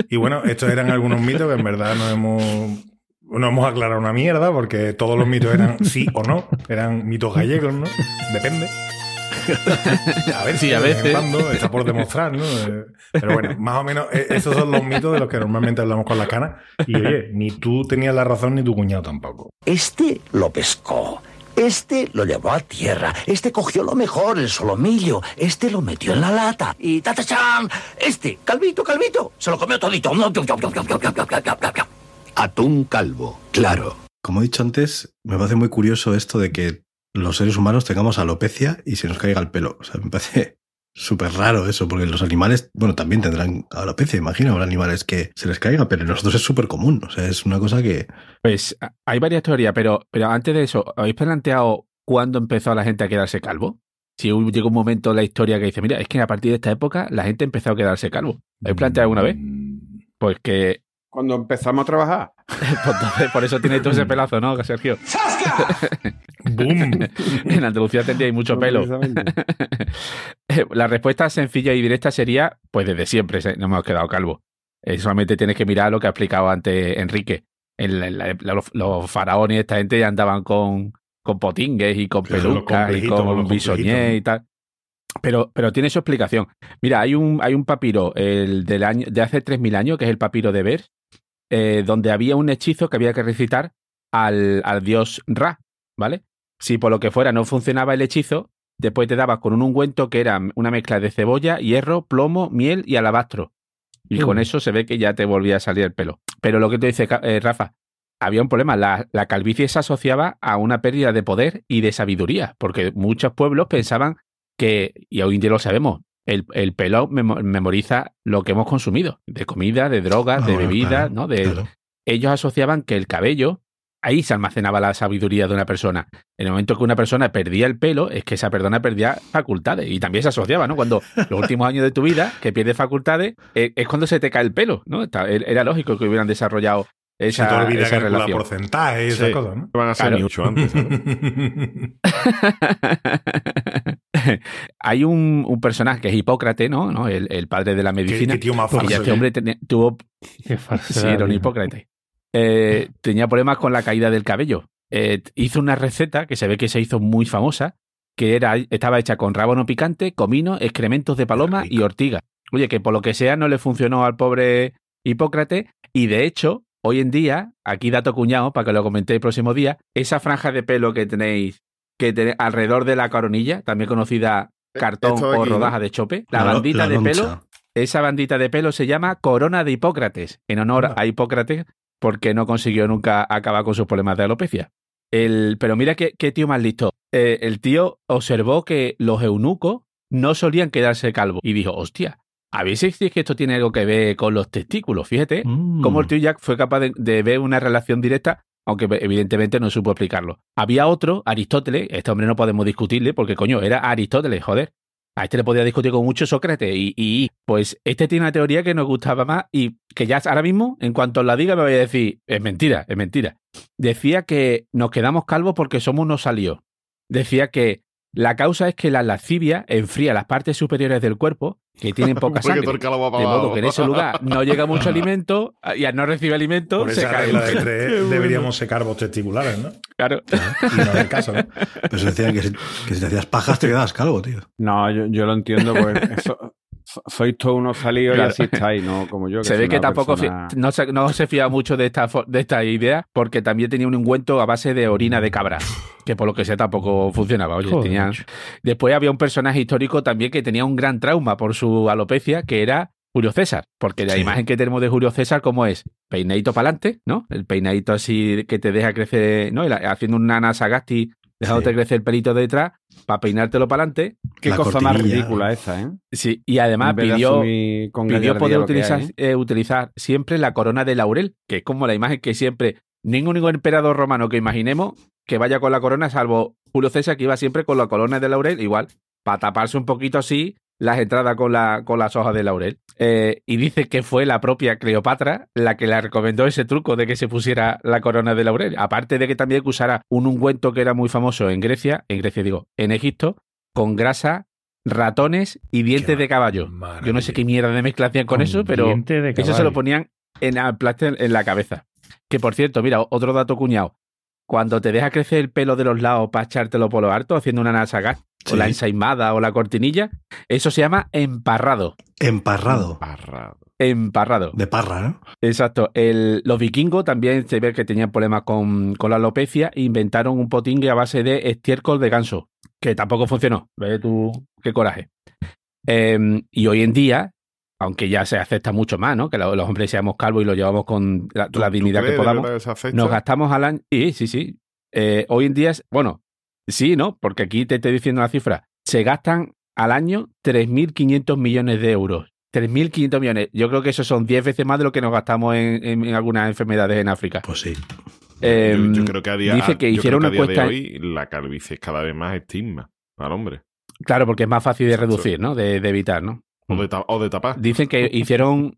Y bueno, estos eran algunos mitos que en verdad no hemos, no hemos aclarado una mierda porque todos los mitos eran sí o no, eran mitos gallegos, ¿no? Depende. A ver Sí, si a vez en veces. cuando está por demostrar, ¿no? Eh, Pero bueno, más o menos eh, esos son los mitos de los que normalmente hablamos con la cana. Y oye, ni tú tenías la razón ni tu cuñado tampoco. Este lo pescó. Este lo llevó a tierra. Este cogió lo mejor, el solomillo. Este lo metió en la lata. Y tatachan. Este, calvito, calvito, se lo comió todito. Atún calvo, claro. Como he dicho antes, me parece muy curioso esto de que los seres humanos tengamos alopecia y se nos caiga el pelo. O sea, me parece súper raro eso, porque los animales, bueno, también tendrán alopecia, imagino, habrá animales que se les caiga, pero en nosotros es súper común. O sea, es una cosa que... Pues hay varias teorías, pero, pero antes de eso, ¿habéis planteado cuándo empezó la gente a quedarse calvo? Si llegó un momento en la historia que dice, mira, es que a partir de esta época la gente empezó a quedarse calvo. ¿Habéis planteado alguna vez? Pues que Cuando empezamos a trabajar. pues entonces, por eso tiene todo ese pelazo, ¿no, Sergio? ¡Boom! en Andalucía tendríais mucho pelo. Precisamente. La respuesta sencilla y directa sería, pues desde siempre se- nos hemos quedado calvos. Eh, solamente tienes que mirar lo que ha explicado antes Enrique. En la- la- la- los, los faraones y esta gente ya andaban con, con potingues y con pelucas y con bisoñé y tal. Pero, pero tiene su explicación. Mira, hay un, hay un papiro el del año, de hace 3.000 años, que es el papiro de Bers, eh, donde había un hechizo que había que recitar al, al dios Ra, ¿vale? Si por lo que fuera no funcionaba el hechizo, después te dabas con un ungüento que era una mezcla de cebolla, hierro, plomo, miel y alabastro. Y Mm. con eso se ve que ya te volvía a salir el pelo. Pero lo que te dice eh, Rafa, había un problema. La, la calvicie se asociaba a una pérdida de poder y de sabiduría, porque muchos pueblos pensaban que, y hoy en día lo sabemos, el, el pelo memo- memoriza lo que hemos consumido, de comida, de drogas, Ah, de bueno, bebidas, claro, ¿no? De, claro. ellos asociaban que el cabello, ahí se almacenaba la sabiduría de una persona. En el momento que una persona perdía el pelo, es que esa persona perdía facultades. Y también se asociaba, ¿no? Cuando los últimos años de tu vida, que pierdes facultades, eh, es cuando se te cae el pelo, ¿no? Está- Era lógico que hubieran desarrollado Se esa, te olvida esa relación. porcentaje y esas cosas, ¿no? Van a ser Claro. mucho antes. Hay un, un personaje que es Hipócrates, ¿no? ¿no? El, el padre de la ¿Qué, medicina. qué tío más y este ¿eh? hombre tenía- tuvo Qué Sí, era un. Hipócrates. Eh, tenía problemas con la caída del cabello. Eh, hizo una receta que se ve que se hizo muy famosa, que era, estaba hecha con rábano picante, comino, excrementos de paloma y ortiga. Oye, que por lo que sea no le funcionó al pobre Hipócrates y de hecho, hoy en día, aquí dato cuñado para que lo comentéis el próximo día, esa franja de pelo que tenéis que tenéis alrededor de la coronilla, también conocida cartón Esto de o aquí, ¿no? rodaja de chope, la, bandita de loncha. pelo esa bandita de pelo se llama Corona de Hipócrates, en honor Anda. a Hipócrates, porque no consiguió nunca acabar con sus problemas de alopecia. El, pero mira qué, qué tío más listo. Eh, el tío observó que los eunucos no solían quedarse calvos y dijo, hostia, a ver si es que esto tiene algo que ver con los testículos. Fíjate Mm. cómo el tío Jack fue capaz de, de ver una relación directa, aunque evidentemente no supo explicarlo. Había otro, Aristóteles, este hombre no podemos discutirle porque coño, era Aristóteles, joder. A este le podía discutir con mucho Sócrates y, pues este tiene una teoría que nos gustaba más y que ya ahora mismo, en cuanto la diga, me voy a decir, es mentira, es mentira. Decía que nos quedamos calvos porque somos unos salió. Decía que la causa es que la lascivia enfría las partes superiores del cuerpo que tienen poca sangre. De modo que en ese lugar no llega mucho alimento y al no recibir alimento Por se esa cae regla de tres deberíamos secar vos testiculares, ¿no? Claro. Y no es el caso, ¿no? Pero se decían que si, que si te hacías pajas te quedabas calvo, tío. No, yo, yo lo entiendo, pues eso, sois todos unos salidos Claro. y así estáis, ¿no? Como yo. Se ve que tampoco persona- no, se, no se fía mucho de esta, de esta idea porque también tenía un ungüento a base de orina de cabra, que por lo que sea tampoco funcionaba. Oye, macho. Después había un personaje histórico también que tenía un gran trauma por su alopecia, que era Julio César, porque la Sí. imagen que tenemos de Julio César, ¿cómo es? Peinadito para adelante, ¿no? El peinadito así que te deja crecer, ¿no? Haciendo una nasagasti, dejándote Sí. crecer el pelito de detrás, para peinártelo para adelante. Qué La cosa más ridícula esa, ¿eh? Sí, y además pidió, pidió poder utilizar, hay, ¿eh? eh, utilizar siempre la corona de laurel, que es como la imagen que siempre, ningún, ningún emperador romano que imaginemos que vaya con la corona, salvo Julio César que iba siempre con la corona de laurel, igual, para taparse un poquito así las entradas con, la, con las hojas de laurel. Eh, y dice que fue la propia Cleopatra la que le recomendó ese truco de que se pusiera la corona de laurel. Aparte de que también que usara un ungüento que era muy famoso en Grecia, en Grecia digo, en Egipto, con grasa, ratones y dientes de caballo. Yo no sé qué mierda de mezcla hacían con, Con eso, pero eso se lo ponían en, en la cabeza. Que por cierto, mira, otro dato cuñado. Cuando te deja crecer el pelo de los lados para echártelo por lo alto, haciendo una nasagat, o Sí. la ensaimada o la cortinilla, eso se llama emparrado. Emparrado. Parrado. Emparrado. De parra, ¿no? Exacto. El- los vikingos también se ve que tenían problemas con, con la alopecia e inventaron un potingue a base de estiércol de ganso, que tampoco funcionó. Ve tú qué coraje. Em, y hoy en día, aunque ya se acepta mucho más, ¿no? Que lo- los hombres seamos calvos y lo llevamos con la, ¿Tú- la tú dignidad que crees podamos, que nos gastamos al año... Sí, sí, sí. Eh, hoy en día, es- bueno, sí, ¿no? Porque aquí te estoy diciendo la cifra. Se gastan al año 3.500 millones de euros. 3.500 millones. Yo creo que eso son 10 veces más de lo que nos gastamos en, en- en algunas enfermedades en África. Pues sí. Eh, yo, yo creo que a día, dice que hicieron una que a día encuesta. de hoy la calvicie es cada vez más estigma al hombre. Claro, porque es más fácil de reducir, ¿no? De, de evitar, ¿no? O de, ta- o de tapar. Dicen que hicieron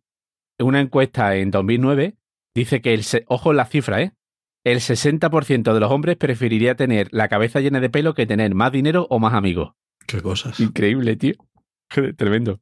una encuesta en 2009. Dice que, el, ojo en la cifra, ¿eh? El 60% de los hombres preferiría tener la cabeza llena de pelo que tener más dinero o más amigos. Qué cosas. Increíble, tío. Tremendo.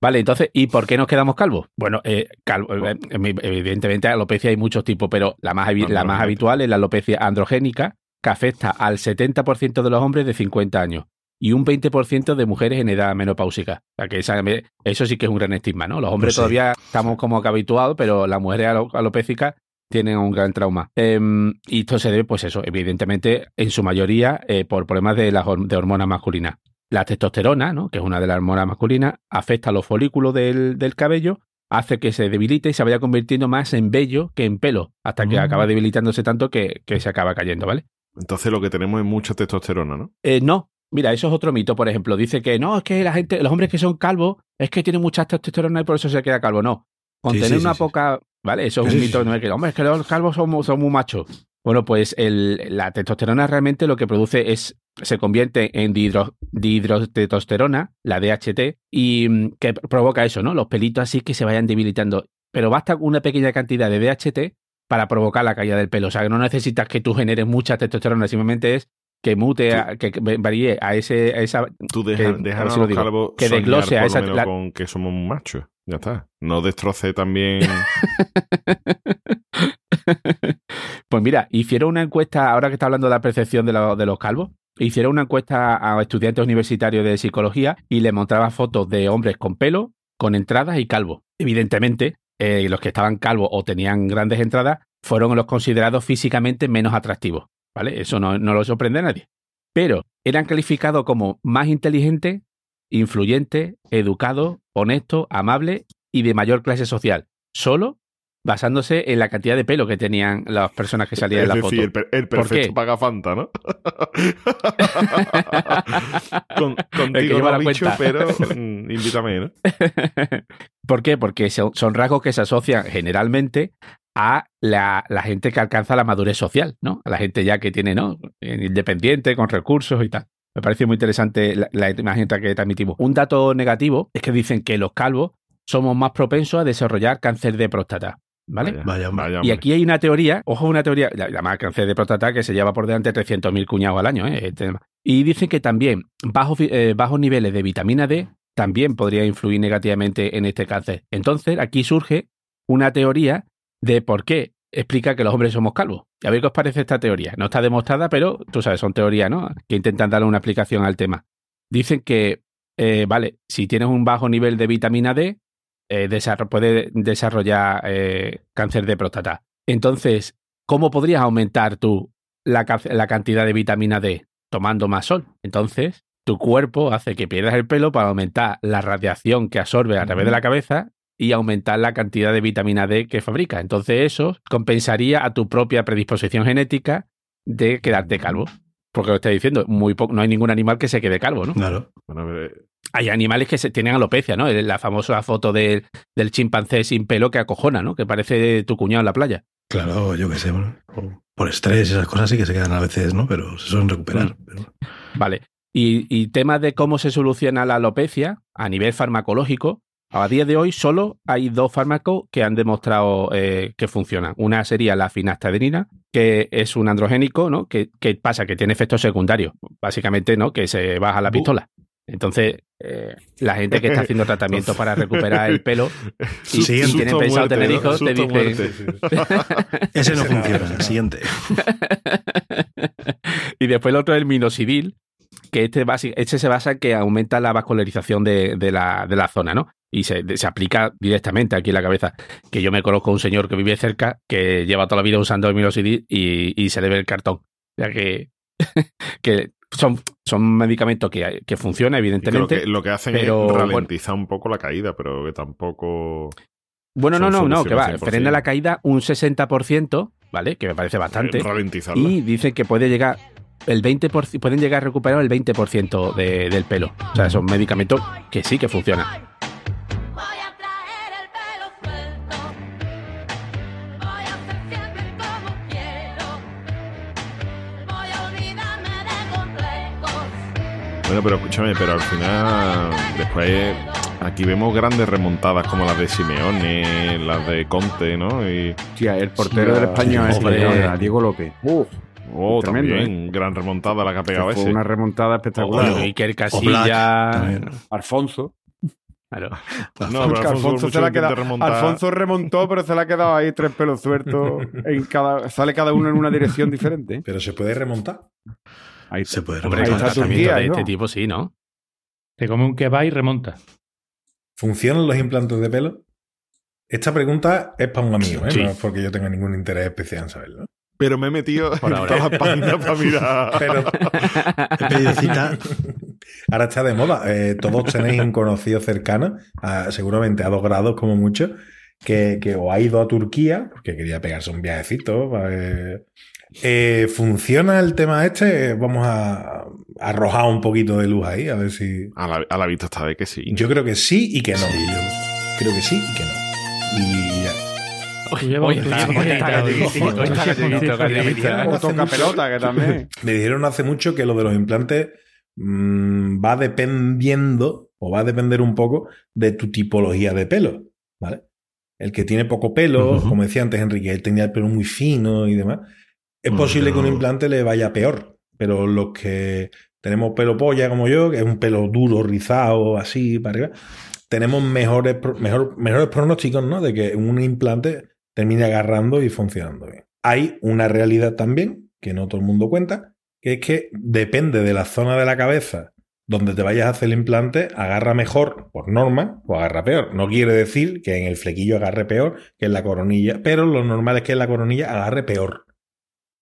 Vale, entonces, ¿y por qué nos quedamos calvos? Bueno, eh, calvo- eh, evidentemente alopecia hay muchos tipos, pero la más, la más habitual es la alopecia androgénica, que afecta al 70% de los hombres de 50 años y un 20% de mujeres en edad menopáusica. O sea, que esa- eso sí que es un gran estigma, ¿no? Los hombres Pues sí. todavía estamos como que habituados, pero las mujeres alo- alopécicas tienen un gran trauma. Em, y esto se debe, pues eso, evidentemente, en su mayoría, eh, por problemas de, las de hormonas masculinas. La testosterona, ¿no? que es una de las hormonas masculinas, afecta a los folículos del, del cabello, hace que se debilite y se vaya convirtiendo más en vello que en pelo, hasta que Mm. acaba debilitándose tanto que, que se acaba cayendo, ¿vale? Entonces lo que tenemos es mucha testosterona, ¿no? Eh, no, mira, eso es otro mito, por ejemplo. Dice que no, es que la gente, los hombres que son calvos, es que tienen mucha testosterona y por eso se queda calvo. No. Con Sí, tener sí, una sí, poca. ¿Vale? Eso es un mito no es que, hombre, es que los calvos son, mu- son muy machos. Bueno, pues el, la testosterona realmente lo que produce es. Se convierte en dihidro- dihidrotestosterona, la DHT, y mm, que provoca eso, ¿no? Los pelitos así que se vayan debilitando. Pero basta una pequeña cantidad de DHT para provocar la caída del pelo. O sea, que no necesitas que tú generes mucha testosterona, simplemente es que mute, a- que, varíe a, ese, a esa... Tú deja, Que- deja a los calvos que desglose a esa- la- con que somos machos. Ya está. No destroce también... Pues mira, hicieron una encuesta, ahora que está hablando de la percepción de, lo- de los calvos, hicieron una encuesta a estudiantes universitarios de psicología y le mostraban fotos de hombres con pelo, con entradas y calvos. Evidentemente, eh, los que estaban calvos o tenían grandes entradas fueron los considerados físicamente menos atractivos. ¿Vale? Eso no, no lo sorprende a nadie. Pero eran calificados como más inteligentes, influyentes, educados, honestos, amables y de mayor clase social. Solo basándose en la cantidad de pelo que tenían las personas que salían en la foto. el, per- el ¿Por perfecto qué? paga Fanta, ¿no? Con- contigo no bicho, pero mm, invítame, ¿no? ¿Por qué? Porque son, son rasgos que se asocian generalmente a la, la gente que alcanza la madurez social, ¿no? A la gente ya que tiene, ¿no? Eh, Independiente, con recursos y tal. Me parece muy interesante la, la imagen que transmitimos. Un dato negativo es que dicen que los calvos somos más propensos a desarrollar cáncer de próstata. ¿Vale? Vaya, Vaya, Y aquí hay una teoría, ojo, una teoría, la- además cáncer de próstata que se lleva por delante 300.000 cuñados al año. ¿eh? Este. Y dicen que también bajos, eh, bajos niveles de vitamina D también podría influir negativamente en este cáncer. Entonces, aquí surge una teoría de por qué explica que los hombres somos calvos. A ver qué os parece esta teoría. No está demostrada, pero tú sabes, son teorías, ¿no? Que intentan darle una explicación al tema. Dicen que, eh, vale, si tienes un bajo nivel de vitamina D, eh, desarro- puede desarrollar eh, cáncer de próstata. Entonces, ¿cómo podrías aumentar tú la, ca- la cantidad de vitamina D? Tomando más sol. Entonces, tu cuerpo hace que pierdas el pelo para aumentar la radiación que absorbe a través de la cabeza y aumentar la cantidad de vitamina D que fabrica. Entonces, eso compensaría a tu propia predisposición genética de quedarte calvo. porque lo estoy diciendo, muy poco, no hay ningún animal que se quede calvo, ¿no? Claro. Bueno, pero, eh, Hay animales que se, tienen alopecia, ¿no? La famosa foto del- del chimpancé sin pelo que acojona, ¿no? Que parece tu cuñado en la playa. Claro, yo qué sé. bueno, por estrés y esas cosas sí que se quedan a veces, ¿no? Pero se suelen recuperar. pero- Vale. Y, y temas de cómo se soluciona la alopecia a nivel farmacológico. A día de hoy solo hay dos fármacos que han demostrado eh, que funcionan. Una sería la finasterida, que es un androgénico, ¿no? Que, que pasa que tiene efectos secundarios. Básicamente, ¿no? Que se baja la pistola. Entonces, eh, la gente que está haciendo tratamiento para recuperar el pelo y, y Siguiente. tiene Susto pensado muerte, tener hijos, te dicen, Ese no funciona. ese Siguiente. y después el otro es el minoxidil, que este, basi- este se basa en que aumenta la vascularización de, de la, de la zona, ¿no? Y se, se aplica directamente aquí en la cabeza. Que yo me conozco a un señor que vive cerca, que lleva toda la vida usando el y, y se le ve el cartón. O sea que, que son, son medicamentos que, que funcionan, evidentemente. que, lo que hacen pero, es bueno. ralentizar un poco la caída, pero que tampoco. Bueno, no, no, no, que va, soluciones 100%. frena la caída un 60%, ¿vale? Que me parece bastante. Ralentizarla. Y dicen que puede llegar el 20%, pueden llegar a recuperar el 20% de- del pelo. O sea, son medicamentos que sí que funcionan. Voy a traer el pelo suelto. Voy a ser siempre como quiero. Voy a olvidarme de complejos. Bueno, pero escúchame, pero al final, después, aquí vemos grandes remontadas como las de Simeone, las de Conte, ¿no? Y, Hostia, el portero Sí, del español sí, ese, hombre. ahora, Diego López. Uf, oh, Tremendo, también, gran remontada la que ha pegado fue ese. una remontada espectacular. Ojo. Iker Casilla. Alfonso. Claro. No, pero Alfonso, se la remontar. Alfonso remontó, pero se le ha quedado ahí tres pelos sueltos. En cada, sale cada uno en una dirección diferente. Pero se puede remontar. Ahí Se puede Hombre, Ahí con está tratamiento Turquía, de ¿no? este tipo sí, ¿no? Te come un kebab y remonta. ¿Funcionan los implantes de pelo? Esta pregunta es para un amigo, ¿eh? Sí. no es porque yo tenga ningún interés especial en saberlo. Pero me he metido Por en ahora. todas las páginas para mirar. Pero ahora está de moda. Eh, todos tenéis un conocido cercano, a- seguramente a dos grados como mucho, que, que o ha ido a Turquía, porque quería pegarse un viajecito. ver- Eh, ¿Funciona el tema este? Vamos a, a arrojar un poquito de luz ahí, a ver si... A la, a la vista está de que sí. Yo creo que sí y que no. Sí, yo- Creo que sí y que no. Y O toca pelota, que también. Me dijeron hace mucho que lo de los implantes mm, va dependiendo o va a depender un poco de tu tipología de pelo, ¿vale? El que tiene poco pelo, como decía antes Enrique, él tenía el pelo muy fino y demás, es posible que un implante le vaya peor, pero los que tenemos pelo polla como yo, que es un pelo duro, rizado, así para arriba, tenemos mejores, mejor, mejores pronósticos, ¿no? De que un implante termine agarrando y funcionando bien. Hay una realidad también, que no todo el mundo cuenta, que es que depende de la zona de la cabeza donde te vayas a hacer el implante, agarra mejor por norma o agarra peor. No quiere decir que en el flequillo agarre peor que en la coronilla, pero lo normal es que en la coronilla agarre peor.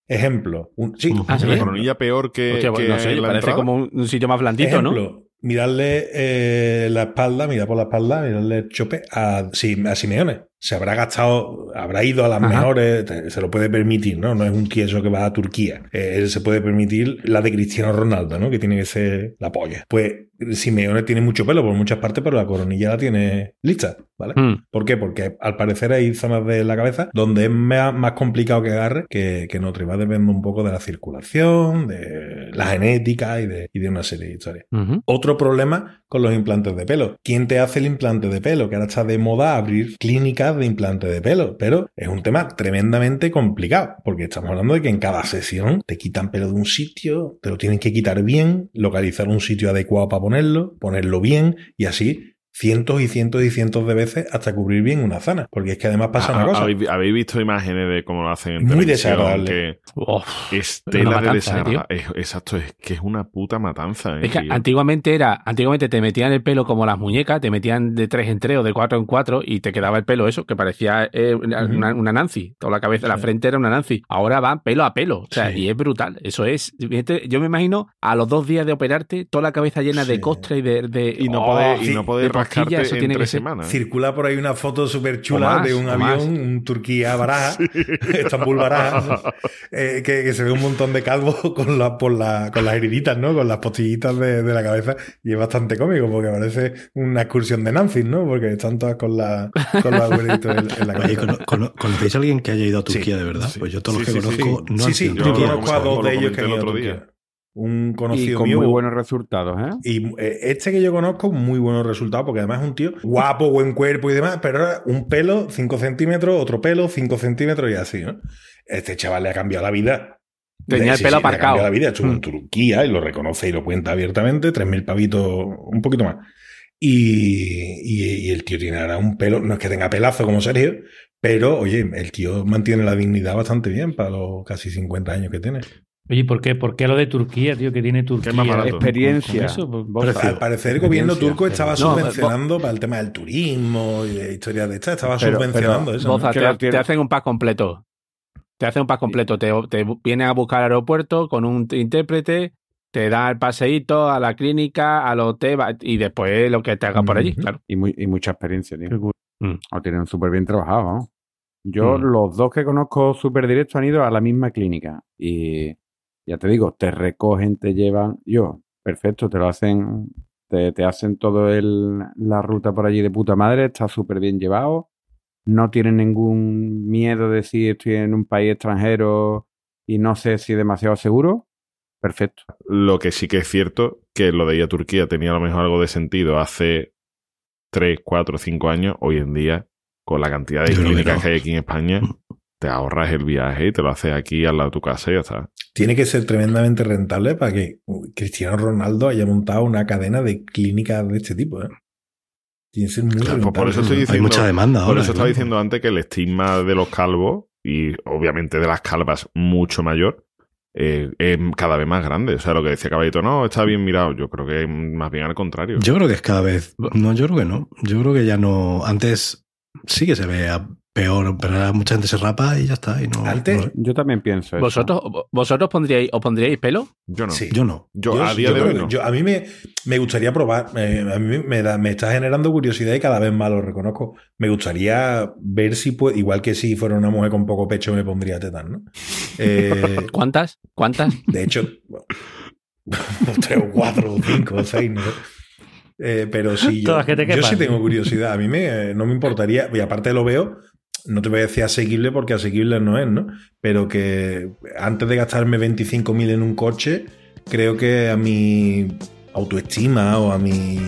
Ejemplo, un, sí, Ah, ¿sí? La coronilla peor que, Hostia, que no sé, la parece entrada. como un, un sitio más blandito, ¿no? Mirarle eh, la espalda, mirar por la espalda, mirarle el chope a, sí, a Simeone. Se habrá gastado, habrá ido a las Ajá. mejores, se lo puede permitir, ¿no? No es un queso que va a Turquía. Eh, él se puede permitir la de Cristiano Ronaldo, ¿no? Que tiene que ser la polla. Pues Simeone tiene mucho pelo por muchas partes, pero la coronilla la tiene lista, ¿vale? Mm. ¿Por qué? Porque al parecer hay zonas de la cabeza donde es más, más complicado que agarre que, que en otras. Y va dependiendo un poco de la circulación, de la genética y de, y de una serie de historias. Otro problema con los implantes de pelo. ¿Quién te hace el implante de pelo? Que ahora está de moda abrir clínicas de implante de pelo, pero es un tema tremendamente complicado, porque estamos hablando de que en cada sesión te quitan pelo de un sitio, te lo tienen que quitar bien, localizar un sitio adecuado para ponerlo, ponerlo bien y así cientos y cientos y cientos de veces hasta cubrir bien una zona, porque es que además pasa Ah, una cosa. ¿Habéis, habéis visto imágenes de cómo lo hacen en Muy televisión? desagradable. Que Uf. es tela de matanza, ¿eh, desagradable. Es- exacto, es que es una puta matanza. eh, Es que tío. antiguamente era, antiguamente te metían el pelo como las muñecas, te metían de tres en tres o de cuatro en cuatro y te quedaba el pelo eso, que parecía eh, una, una Nancy. Toda la cabeza, la frente era una Nancy. Ahora va pelo a pelo. O sea, Sí. y es brutal. Eso es. Yo me imagino a los dos días de operarte, toda la cabeza llena de costra y de. de- Y no Oh, poder, y sí, no poder eso en tiene tres semanas. ¿eh? Circula por ahí una foto súper chula de un avión, más. un Turquía Baraja, Estambul Baraja, eh, que, que se ve un montón de calvos con, la, por la, con las heriditas, ¿no? Con las postillitas de, de la cabeza. Y es bastante cómico porque parece una excursión de Nancy, ¿no? Porque están todas con, la, con los agujeritos en, en la Oye, cabeza. ¿cono- cono- ¿conocéis a alguien que haya ido a Turquía Sí, de verdad? sí. Pues yo todos los Sí, que sí, sí. conozco no sí, han sí, sido yo conozco a dos de ellos que han el ido a otro Turquía. día. Un Y conocido con mío. muy buenos resultados, ¿eh? Y eh, este que yo conozco, muy buenos resultados, porque además es un tío guapo, buen cuerpo y demás, pero era un pelo 5 centímetros, otro pelo 5 centímetros y así, ¿no? Este chaval le ha cambiado la vida. Tenía el Sí, pelo sí, le ha aparcado. cambiado la vida, estuvo en Mm. Turquía y lo reconoce y lo cuenta abiertamente, 3.000 pavitos, un poquito más. Y, y- y el tío tiene ahora un pelo, no es que tenga pelazo como Sergio, pero oye, el tío mantiene la dignidad bastante bien para los casi 50 años que tiene. Oye, ¿por qué? ¿por qué lo de Turquía, tío? Que tiene Turquía. más barato. con- con Experiencia. eso? Pues. Al parecer el gobierno turco estaba No, subvencionando para el tema del turismo y de historias de estas, estaba Pero- subvencionando pero- eso. te, lo tiene- te hacen un pack completo. Te hacen un pack completo. Te, te vienen a buscar al aeropuerto con un intérprete, te da el paseíto a la clínica, al hotel y después lo que te haga por allí, claro. Y, muy, y mucha experiencia, tío. Qué cool. Mm. Lo tienen súper bien trabajado, ¿no? Yo, Mm. los dos que conozco súper directos han ido a la misma clínica. Y ya te digo, te recogen, te llevan. Yo, perfecto, te lo hacen, te, te hacen todo el, la ruta por allí de puta madre, está súper bien llevado. No tienen ningún miedo de si estoy en un país extranjero y no sé si es demasiado seguro. Perfecto. Lo que sí que es cierto, que lo de ir a Turquía tenía a lo mejor algo de sentido hace 3, 4, 5 años. Hoy en día, con la cantidad de clínicas que hay aquí en España, te ahorras el viaje y te lo haces aquí al lado de tu casa y ya está. Tiene que ser tremendamente rentable para que Cristiano Ronaldo haya montado una cadena de clínicas de este tipo. ¿eh? Tiene que ser muy Claro, pues por rentable. eso estoy Hay diciendo, mucha demanda por ahora. eso estaba claro. diciendo antes que el estigma de los calvos y obviamente de las calvas mucho mayor eh, es cada vez más grande. O sea, lo que decía Caballito, no, está bien mirado. Yo creo que más bien al contrario. Yo creo que es cada vez. No, yo creo que no. Yo creo que ya no. Antes sí que se vea peor, pero mucha gente se rapa y ya está. Y no, Antes- no sé. Yo también pienso eso. ¿Vosotros, vosotros pondríais, os pondríais pelo? Yo no. Sí. Yo no. Yo, a día yo de hoy no. yo- a mí me, me gustaría probar. eh, a mí me, da- me está generando curiosidad y cada vez más lo reconozco. Me gustaría ver si puedo, igual que si fuera una mujer con poco pecho, me pondría tetas, ¿no? Eh, ¿Cuántas? ¿Cuántas? de hecho, bueno, tres o cuatro o cinco o seis, no sé. Eh, pero sí, yo, Todas que te yo sí tengo curiosidad. A mí me, eh, no me importaría, y aparte lo veo, no te voy a decir asequible porque asequible no es, ¿no? Pero que antes de gastarme 25.000 en un coche, creo que a mi autoestima o a mi,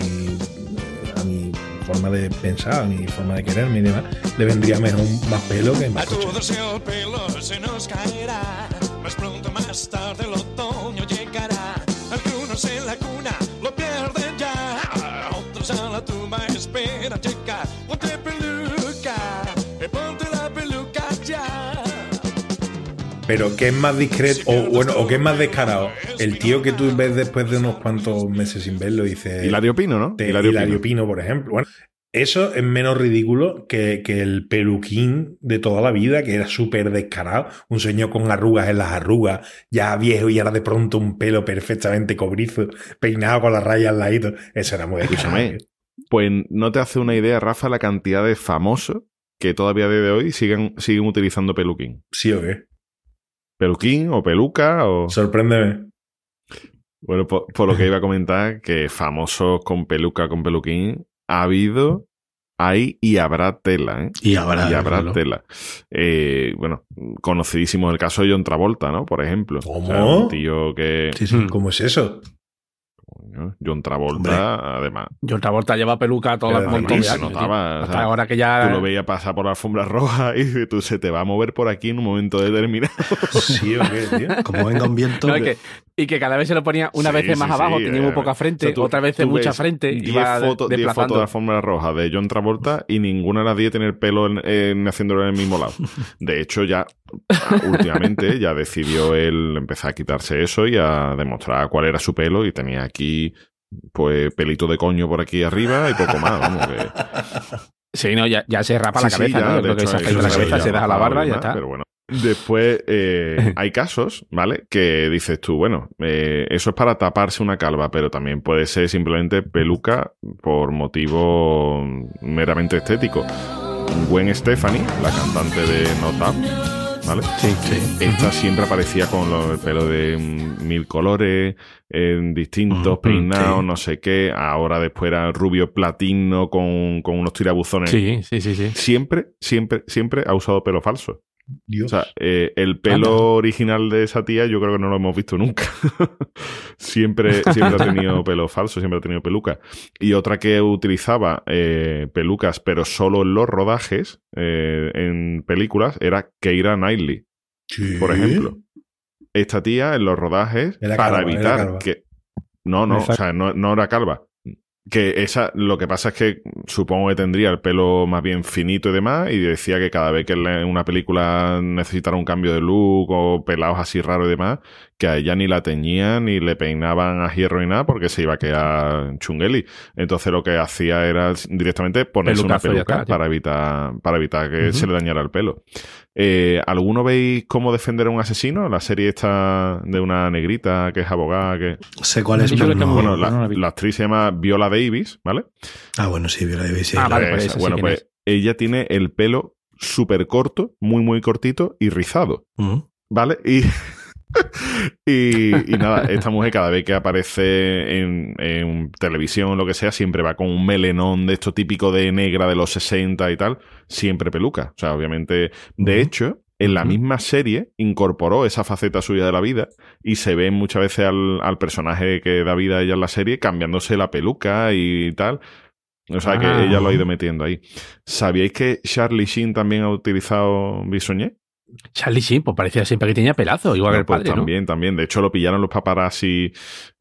a mi forma de pensar, a mi forma de quererme y demás, le vendría mejor un- más pelo que más A coche. todos el pelo se nos caerá. Pero ¿qué es más discreto o bueno o qué es más descarado? El tío que tú ves después de unos cuantos meses sin verlo dice Hilario Pino, ¿no? de Hilario Hilario, Pino. Pino. por ejemplo. Bueno, eso es menos ridículo que, que el peluquín de toda la vida, que era súper descarado. Un señor con arrugas en las arrugas, ya viejo y ahora de pronto un pelo perfectamente cobrizo, peinado con las rayas al ladito. Eso era muy descarado. Escúchame. Pues no te hace una idea, Rafa, la cantidad de famosos que todavía de hoy siguen, siguen utilizando peluquín. ¿Sí o qué? Peluquín o peluca o... Sorpréndeme. Bueno, por, por lo que iba a comentar, que famosos con peluca, con peluquín, ha habido, hay y habrá tela, ¿eh? Y habrá, Y habrá claro. tela. Eh, bueno, conocidísimo el caso de John Travolta, ¿no? Por ejemplo. ¿Cómo? O sea, un tío que... Sí, sí. ¿Cómo es eso? John Travolta, Hombre. además. John Travolta lleva peluca toda la montón se notaba, o Hasta sea, ahora que ya... Tú lo veías pasar por la alfombra roja y tú se te va a mover por aquí en un momento determinado. ¿Sí o qué, tío? Como venga un viento. No, es que- y que cada vez se lo ponía una Sí, vez más abajo, sí, tenía muy eh, poca o frente, sea, tú- otra vez mucha frente, 10 iba fotos, 10 fotos de la alfombra roja de John Travolta y ninguna de las 10 tiene el pelo en, en- haciéndolo en el mismo lado. De hecho, ya últimamente ya decidió él empezar a quitarse eso y a demostrar cuál era su pelo y tenía aquí pues pelito de coño por aquí arriba y poco más, vamos, que- Sí, no, ya, ya se rapa la Sí, sí, cabeza, ya, ¿no? Yo de creo que se afeita la cabeza, se deja la barba y ya está. Pero bueno, Después eh, hay casos, ¿vale? Que dices tú, bueno, eh, eso es para taparse una calva, pero también puede ser simplemente peluca por motivo meramente estético. Gwen Stefani, la cantante de Not Up, ¿vale? Sí, sí. Esta siempre aparecía con lo- el pelo de mm, mil colores, en distintos Ujú, peinados, sí. no sé qué. Ahora después era rubio platino con, con unos tirabuzones. Sí, sí, sí, sí. Siempre, siempre, siempre ha usado pelo falso. Dios. O sea, eh, el pelo Anda. original de esa tía yo creo que no lo hemos visto nunca. siempre, siempre ha tenido pelo falso, siempre ha tenido peluca. Y otra que utilizaba eh, pelucas, pero solo en los rodajes, eh, en películas, era Keira Knightley, por ejemplo. Esta tía en los rodajes, Era para calva, evitar que... No, no, o sea, no, no era calva. Que esa, lo que pasa es que supongo que tendría el pelo más bien finito y demás, y decía que cada vez que en una película necesitara un cambio de look o pelados así raros y demás, que a ella ni la teñían ni le peinaban a hierro ni nada porque se iba a quedar chungueli. Entonces lo que hacía era directamente ponerse Pelucazo, una peluca para evitar, para evitar que se le dañara el pelo. Eh, ¿Alguno veis cómo defender a un asesino? La serie esta de una negrita que es abogada, que... Sé cuál es, pero que está no- muy Bueno, no, la, no la actriz se llama Viola Davis, ¿vale? Ah, bueno, sí, Viola Davis, sí. Ah, vale, pues Esa, esa sí bueno, pues es. ella tiene el pelo súper corto, muy, muy cortito y rizado. ¿vale? Y, y, y nada, esta mujer cada vez que aparece en, en televisión o lo que sea, siempre va con un melenón de esto típico de negra de los 60 y tal, siempre peluca. O sea, obviamente, de hecho, en la misma serie incorporó esa faceta suya de la vida y se ve muchas veces al, al personaje que da vida a ella en la serie cambiándose la peluca y tal. O sea que Ah. ella lo ha ido metiendo ahí. ¿Sabíais que Charlie Sheen también ha utilizado bisoñé? Charlie Sheen, pues parecía siempre que tenía pelazo, igual que No, el pues padre, ¿no? también, también. De hecho, lo pillaron los paparazzi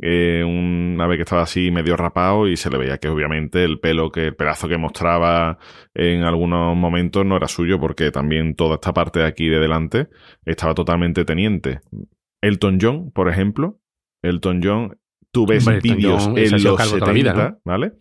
eh, una vez que estaba así medio rapado y se le veía que obviamente el pelo, que el pedazo que mostraba en algunos momentos no era suyo porque también toda esta parte de aquí de delante estaba totalmente teniente. Elton John, por ejemplo. Elton John, tú ves vídeos en los calvo 70, toda la vida, ¿no? ¿vale?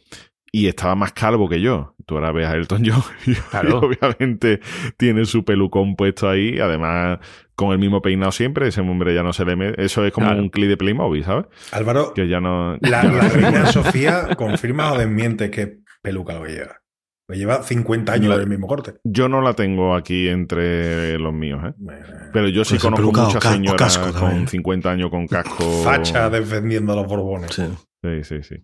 Y estaba más calvo que yo. Tú ahora ves a Elton John y, y Claro. obviamente tiene su pelucón puesto ahí, además con el mismo peinado siempre, ese hombre ya no se le mete. Eso es como Claro. un clip de Playmobil, ¿sabes? Álvaro, Que ya no... la, la reina Sofía confirma o desmiente que peluca lo que lleva. Pues lleva 50 años La- del mismo corte. Yo no la tengo aquí entre los míos, ¿eh? Bueno, Pero yo sí conozco muchas ca- señoras casco con también. 50 años con casco. Facha defendiendo a los borbones. Sí. Sí, sí, sí.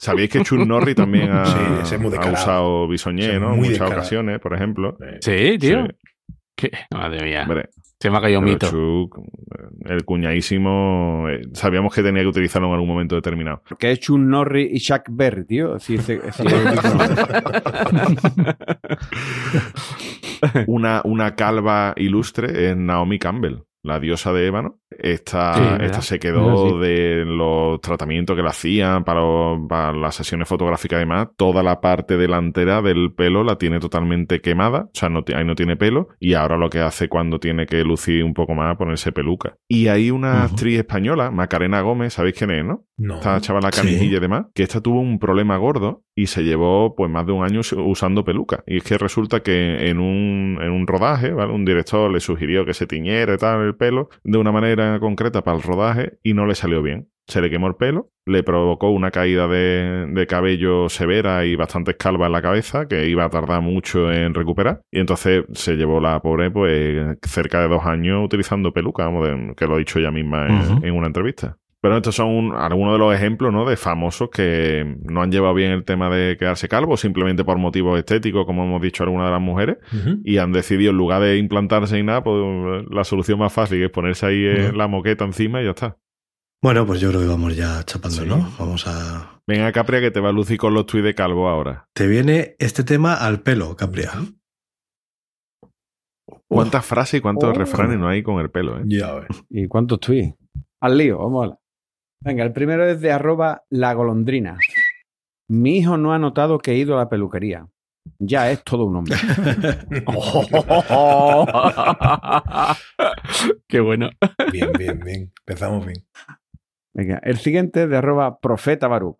¿Sabéis que Chun Norris también ha, Sí, ese es muy ha descarado. usado bisoñé, es ¿no? muy Muchas descarado. ocasiones, por ejemplo. Sí, tío. Sí. ¿Qué? Madre mía. Hombre, Se me ha caído un mito. El cuñadísimo, eh, sabíamos que tenía que utilizarlo en algún momento determinado. Que es Chun Norris y Chuck Berry, tío. Sí, ese- ese- una, una calva ilustre es Naomi Campbell, la diosa de ébano. Esta, Sí, esta se quedó Sí. de los tratamientos que le hacían para, las sesiones fotográficas y demás. Toda la parte delantera del pelo la tiene totalmente quemada, o sea, no, ahí no tiene pelo. Y ahora lo que hace cuando tiene que lucir un poco más, ponerse peluca. Y hay una actriz española, Macarena Gómez, ¿sabéis quién es, no? No. Esta chavala Sí. canijilla y demás, que esta tuvo un problema gordo y se llevó pues más de un año us- usando peluca. Y es que resulta que en un, en un rodaje, ¿vale? Un director le sugirió que se tiñera y tal el pelo de una manera concreta para el rodaje y no le salió bien. Se le quemó el pelo, le provocó una caída de, de cabello severa y bastante calva en la cabeza, que iba a tardar mucho en recuperar. Y entonces se llevó la pobre, pues, cerca de dos años utilizando peluca, vamos, que lo ha dicho ella misma en una entrevista. Pero estos son un- algunos de los ejemplos ¿no? de famosos que no han llevado bien el tema de quedarse calvos simplemente por motivos estéticos, como hemos dicho algunas de las mujeres, y han decidido en lugar de implantarse y nada, pues la solución más fácil es ponerse ahí eh, la moqueta encima y ya está. Bueno, pues yo creo que vamos ya chapando, Sí. ¿no? Vamos a. Venga, Capria, que te va a lucir con los tuits de calvo ahora. Te viene este tema al pelo, Capria. ¿Cuántas frases y cuántos Oh. refranes no hay con el pelo? eh? Ya ves. ¿Y cuántos tweets? Al lío, vamos a hablar. Venga, el primero es de arroba la golondrina. Mi hijo no ha notado que he ido a la peluquería. Ya es todo un hombre. Qué bueno. Bien, bien, bien. Empezamos bien. Venga, el siguiente es de arroba profeta Baruch.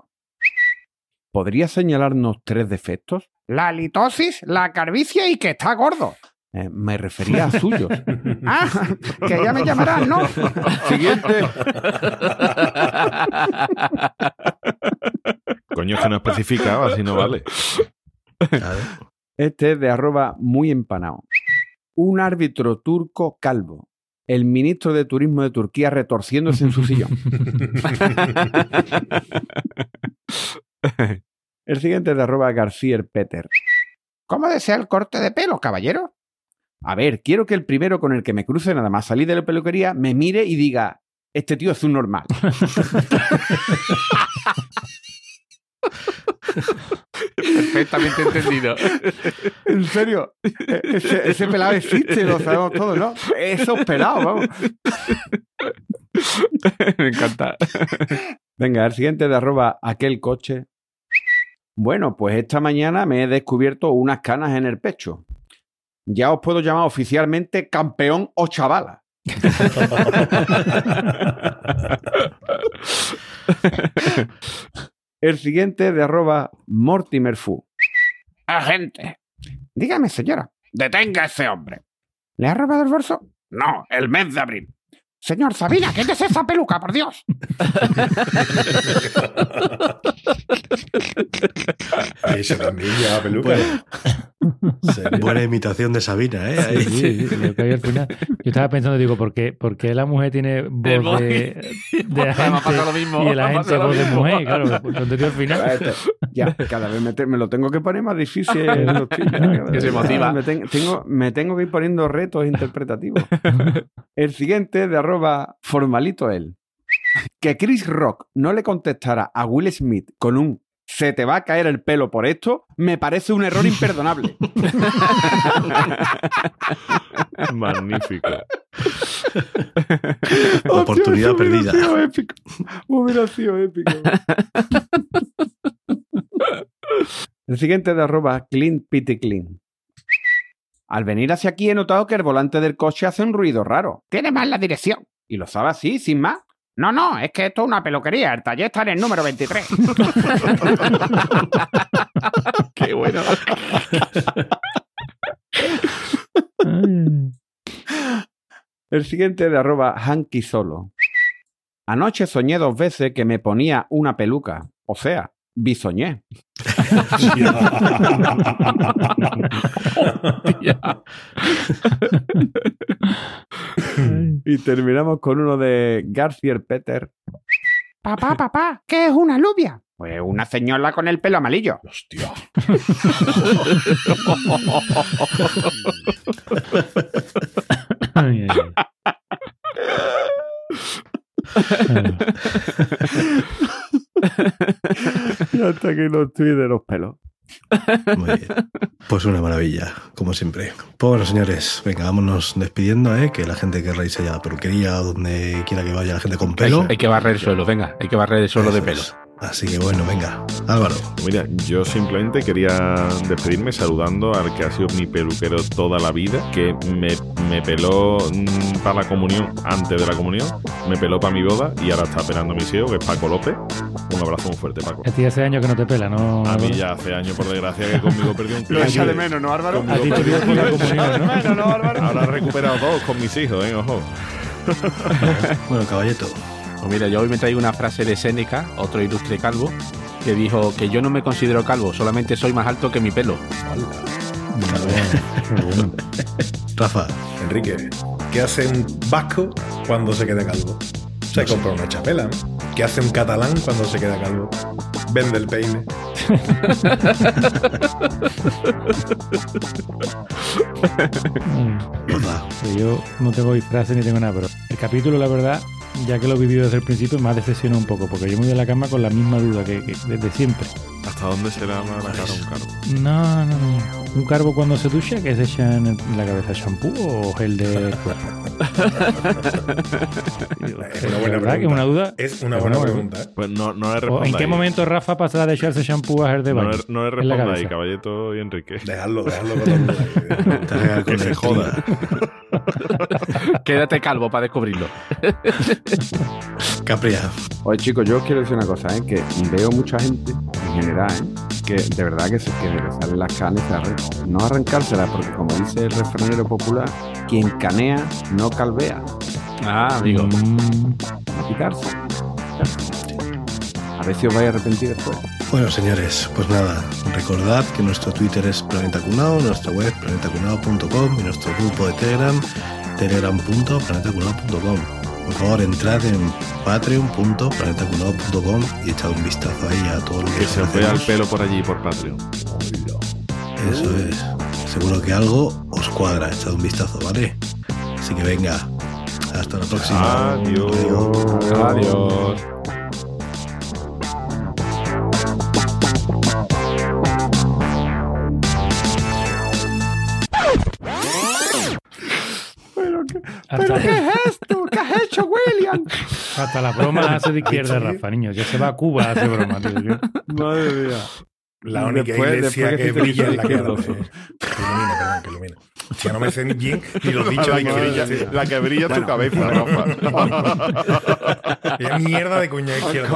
¿Podría señalarnos tres defectos? La litosis, la calvicie y que está gordo. Eh, me refería a suyos. ah, que ya me llamarán, ¿no? Siguiente. Coño, es que no especificaba, así no vale. Este es de arroba muy empanado. Un árbitro turco calvo. El ministro de Turismo de Turquía retorciéndose en su sillón. El siguiente es de arroba García Peter. ¿Cómo desea el corte de pelo, caballero? A ver, quiero que el primero con el que me cruce nada más salir de la peluquería me mire y diga, este tío es un normal. Perfectamente entendido. En serio, e- ese, ese pelado existe, lo sabemos todos, ¿no? Esos pelados, vamos. Me encanta. Venga, el siguiente de arroba aquel coche. Bueno, pues esta mañana me he descubierto unas canas en el pecho. Ya os puedo llamar oficialmente campeón o chavala. el siguiente de arroba Mortimer Fu. Agente. Dígame, señora. Detenga a ese hombre. ¿Le ha robado el bolso? No, el mes de abril. Señor Sabina, ¿qué es esa peluca, por Dios? Ahí se también lleva peluca. Buena imitación de Sabina, ¿eh? Ahí. Sí, sí, lo que hay al final. Yo estaba pensando, digo, ¿por qué, por qué la mujer tiene voz de, de ha agente pasado lo mismo, y pasado lo voz de mujer? Claro, pues, lo al final. Este, Ya, cada vez me, te- me lo tengo que poner más difícil. Que se motiva. Me, ten- tengo, me tengo que ir poniendo retos interpretativos. El siguiente de arroba formalito él. Que Chris Rock no le contestara a Will Smith con un se te va a caer el pelo por esto, me parece un error imperdonable. Magnífico. Oportunidad perdida. Hubiera sido épico. Hubiera sido épico. El siguiente de arroba clean pity clean. Al venir hacia aquí he notado que el volante del coche hace un ruido raro. Tiene mal la dirección. ¿Y lo sabe así, sin más? No, no, es que esto es una peluquería. El taller está en el número 23. Qué bueno. El siguiente de arroba hanky solo. Anoche soñé dos veces que me ponía una peluca. O sea, bisoñé. y terminamos con uno de García Peter. Papá, papá, ¿qué es una alubia? Pues una señora con el pelo amarillo. Hostia. Ay, ay, ay. Y hasta aquí los tweets de los pelos. Muy bien. Pues una maravilla, como siempre. Pues bueno, señores, venga, vámonos despidiendo, ¿eh? Que la gente que irse ya a la peluquería o donde quiera que vaya la gente con pelo. Hay que barrer el suelo, venga, hay que barrer el suelo de pelo. es. Así que bueno, venga. Álvaro. Mira, yo simplemente quería despedirme saludando al que ha sido mi peluquero toda la vida, que me, me peló mm, para la comunión, antes de la comunión, me peló para mi boda y ahora está pelando a mi hijo, que es Paco López. Un abrazo muy fuerte, Paco. A ti hace años que no te pela, ¿no? A mí Álvaro? ya hace años, por desgracia, que conmigo perdió un Lo cliente. echa de menos, ¿no, Álvaro? A ti te por la comunión, ¿no? Ahora he recuperado dos con mis hijos, ¿eh? Ojo. Bueno, caballeto. Pues mira, yo hoy me traigo una frase de Séneca, otro ilustre calvo, que dijo que yo no me considero calvo, solamente soy más alto que mi pelo. Rafa. Enrique, ¿qué hace un vasco cuando se queda calvo? Se compra una chapela, ¿no? ¿Qué hace un catalán cuando se queda calvo? Vende el peine. Que yo no tengo disfraces ni tengo nada, pero el capítulo, la verdad, ya que lo he vivido desde el principio, me ha decepcionado un poco, porque yo me voy a la cama con la misma duda que, que desde siempre. ¿Hasta dónde será la cara un cargo? No, no, no. ¿Un carbo cuando se ducha que se echa en, la cabeza shampoo o gel de cuerpo? Es una buena ¿Verdad que es pregunta. una duda? Es una buena pregunta. ¿eh? Pues no, no le ¿O responda ¿En qué momento Rafa pasará de echarse shampoo a gel de baño? no le cabeza. caballeto y Enrique. Dejadlo, dejadlo con Que se joda. Quédate calvo para descubrirlo. Capria. Oye, chicos, yo os quiero decir una cosa, ¿eh? que veo mucha gente, en general, ¿eh? que de verdad que se, que le salen las canas y se No arrancársela, porque como dice el refranero popular, quien canea no calvea. Ah, amigo. No quitarse. A ver si os vais a arrepentir después. Bueno, señores, pues nada, recordad que nuestro Twitter es Planeta Cunao, nuestra web planetacunao.com y nuestro grupo de Telegram, telegram.planetacunao.com. Por favor, entrad en patreon.planetacunao.com y echad un vistazo ahí a todo lo que, Que se os vea el hacemos. pelo por allí, por Patreon. Eso es. Seguro que algo os cuadra, echad un vistazo, ¿vale? Así que venga, hasta la próxima. Adiós. Adiós. Hasta, esto? ¿Qué has hecho, William? hasta la broma hace de izquierda, Rafa, niño. Ya se va a Cuba a hacer broma, tío. ¿qué? Madre mía. La única Después- iglesia después que brilla en la cara. Que ilumina, perdón, que ilumina. Ya no me sé bien ni los dichos de que brilla, iglesia. la que brilla tu Bueno. cabeza, Rafa. Es mierda de cuña izquierda.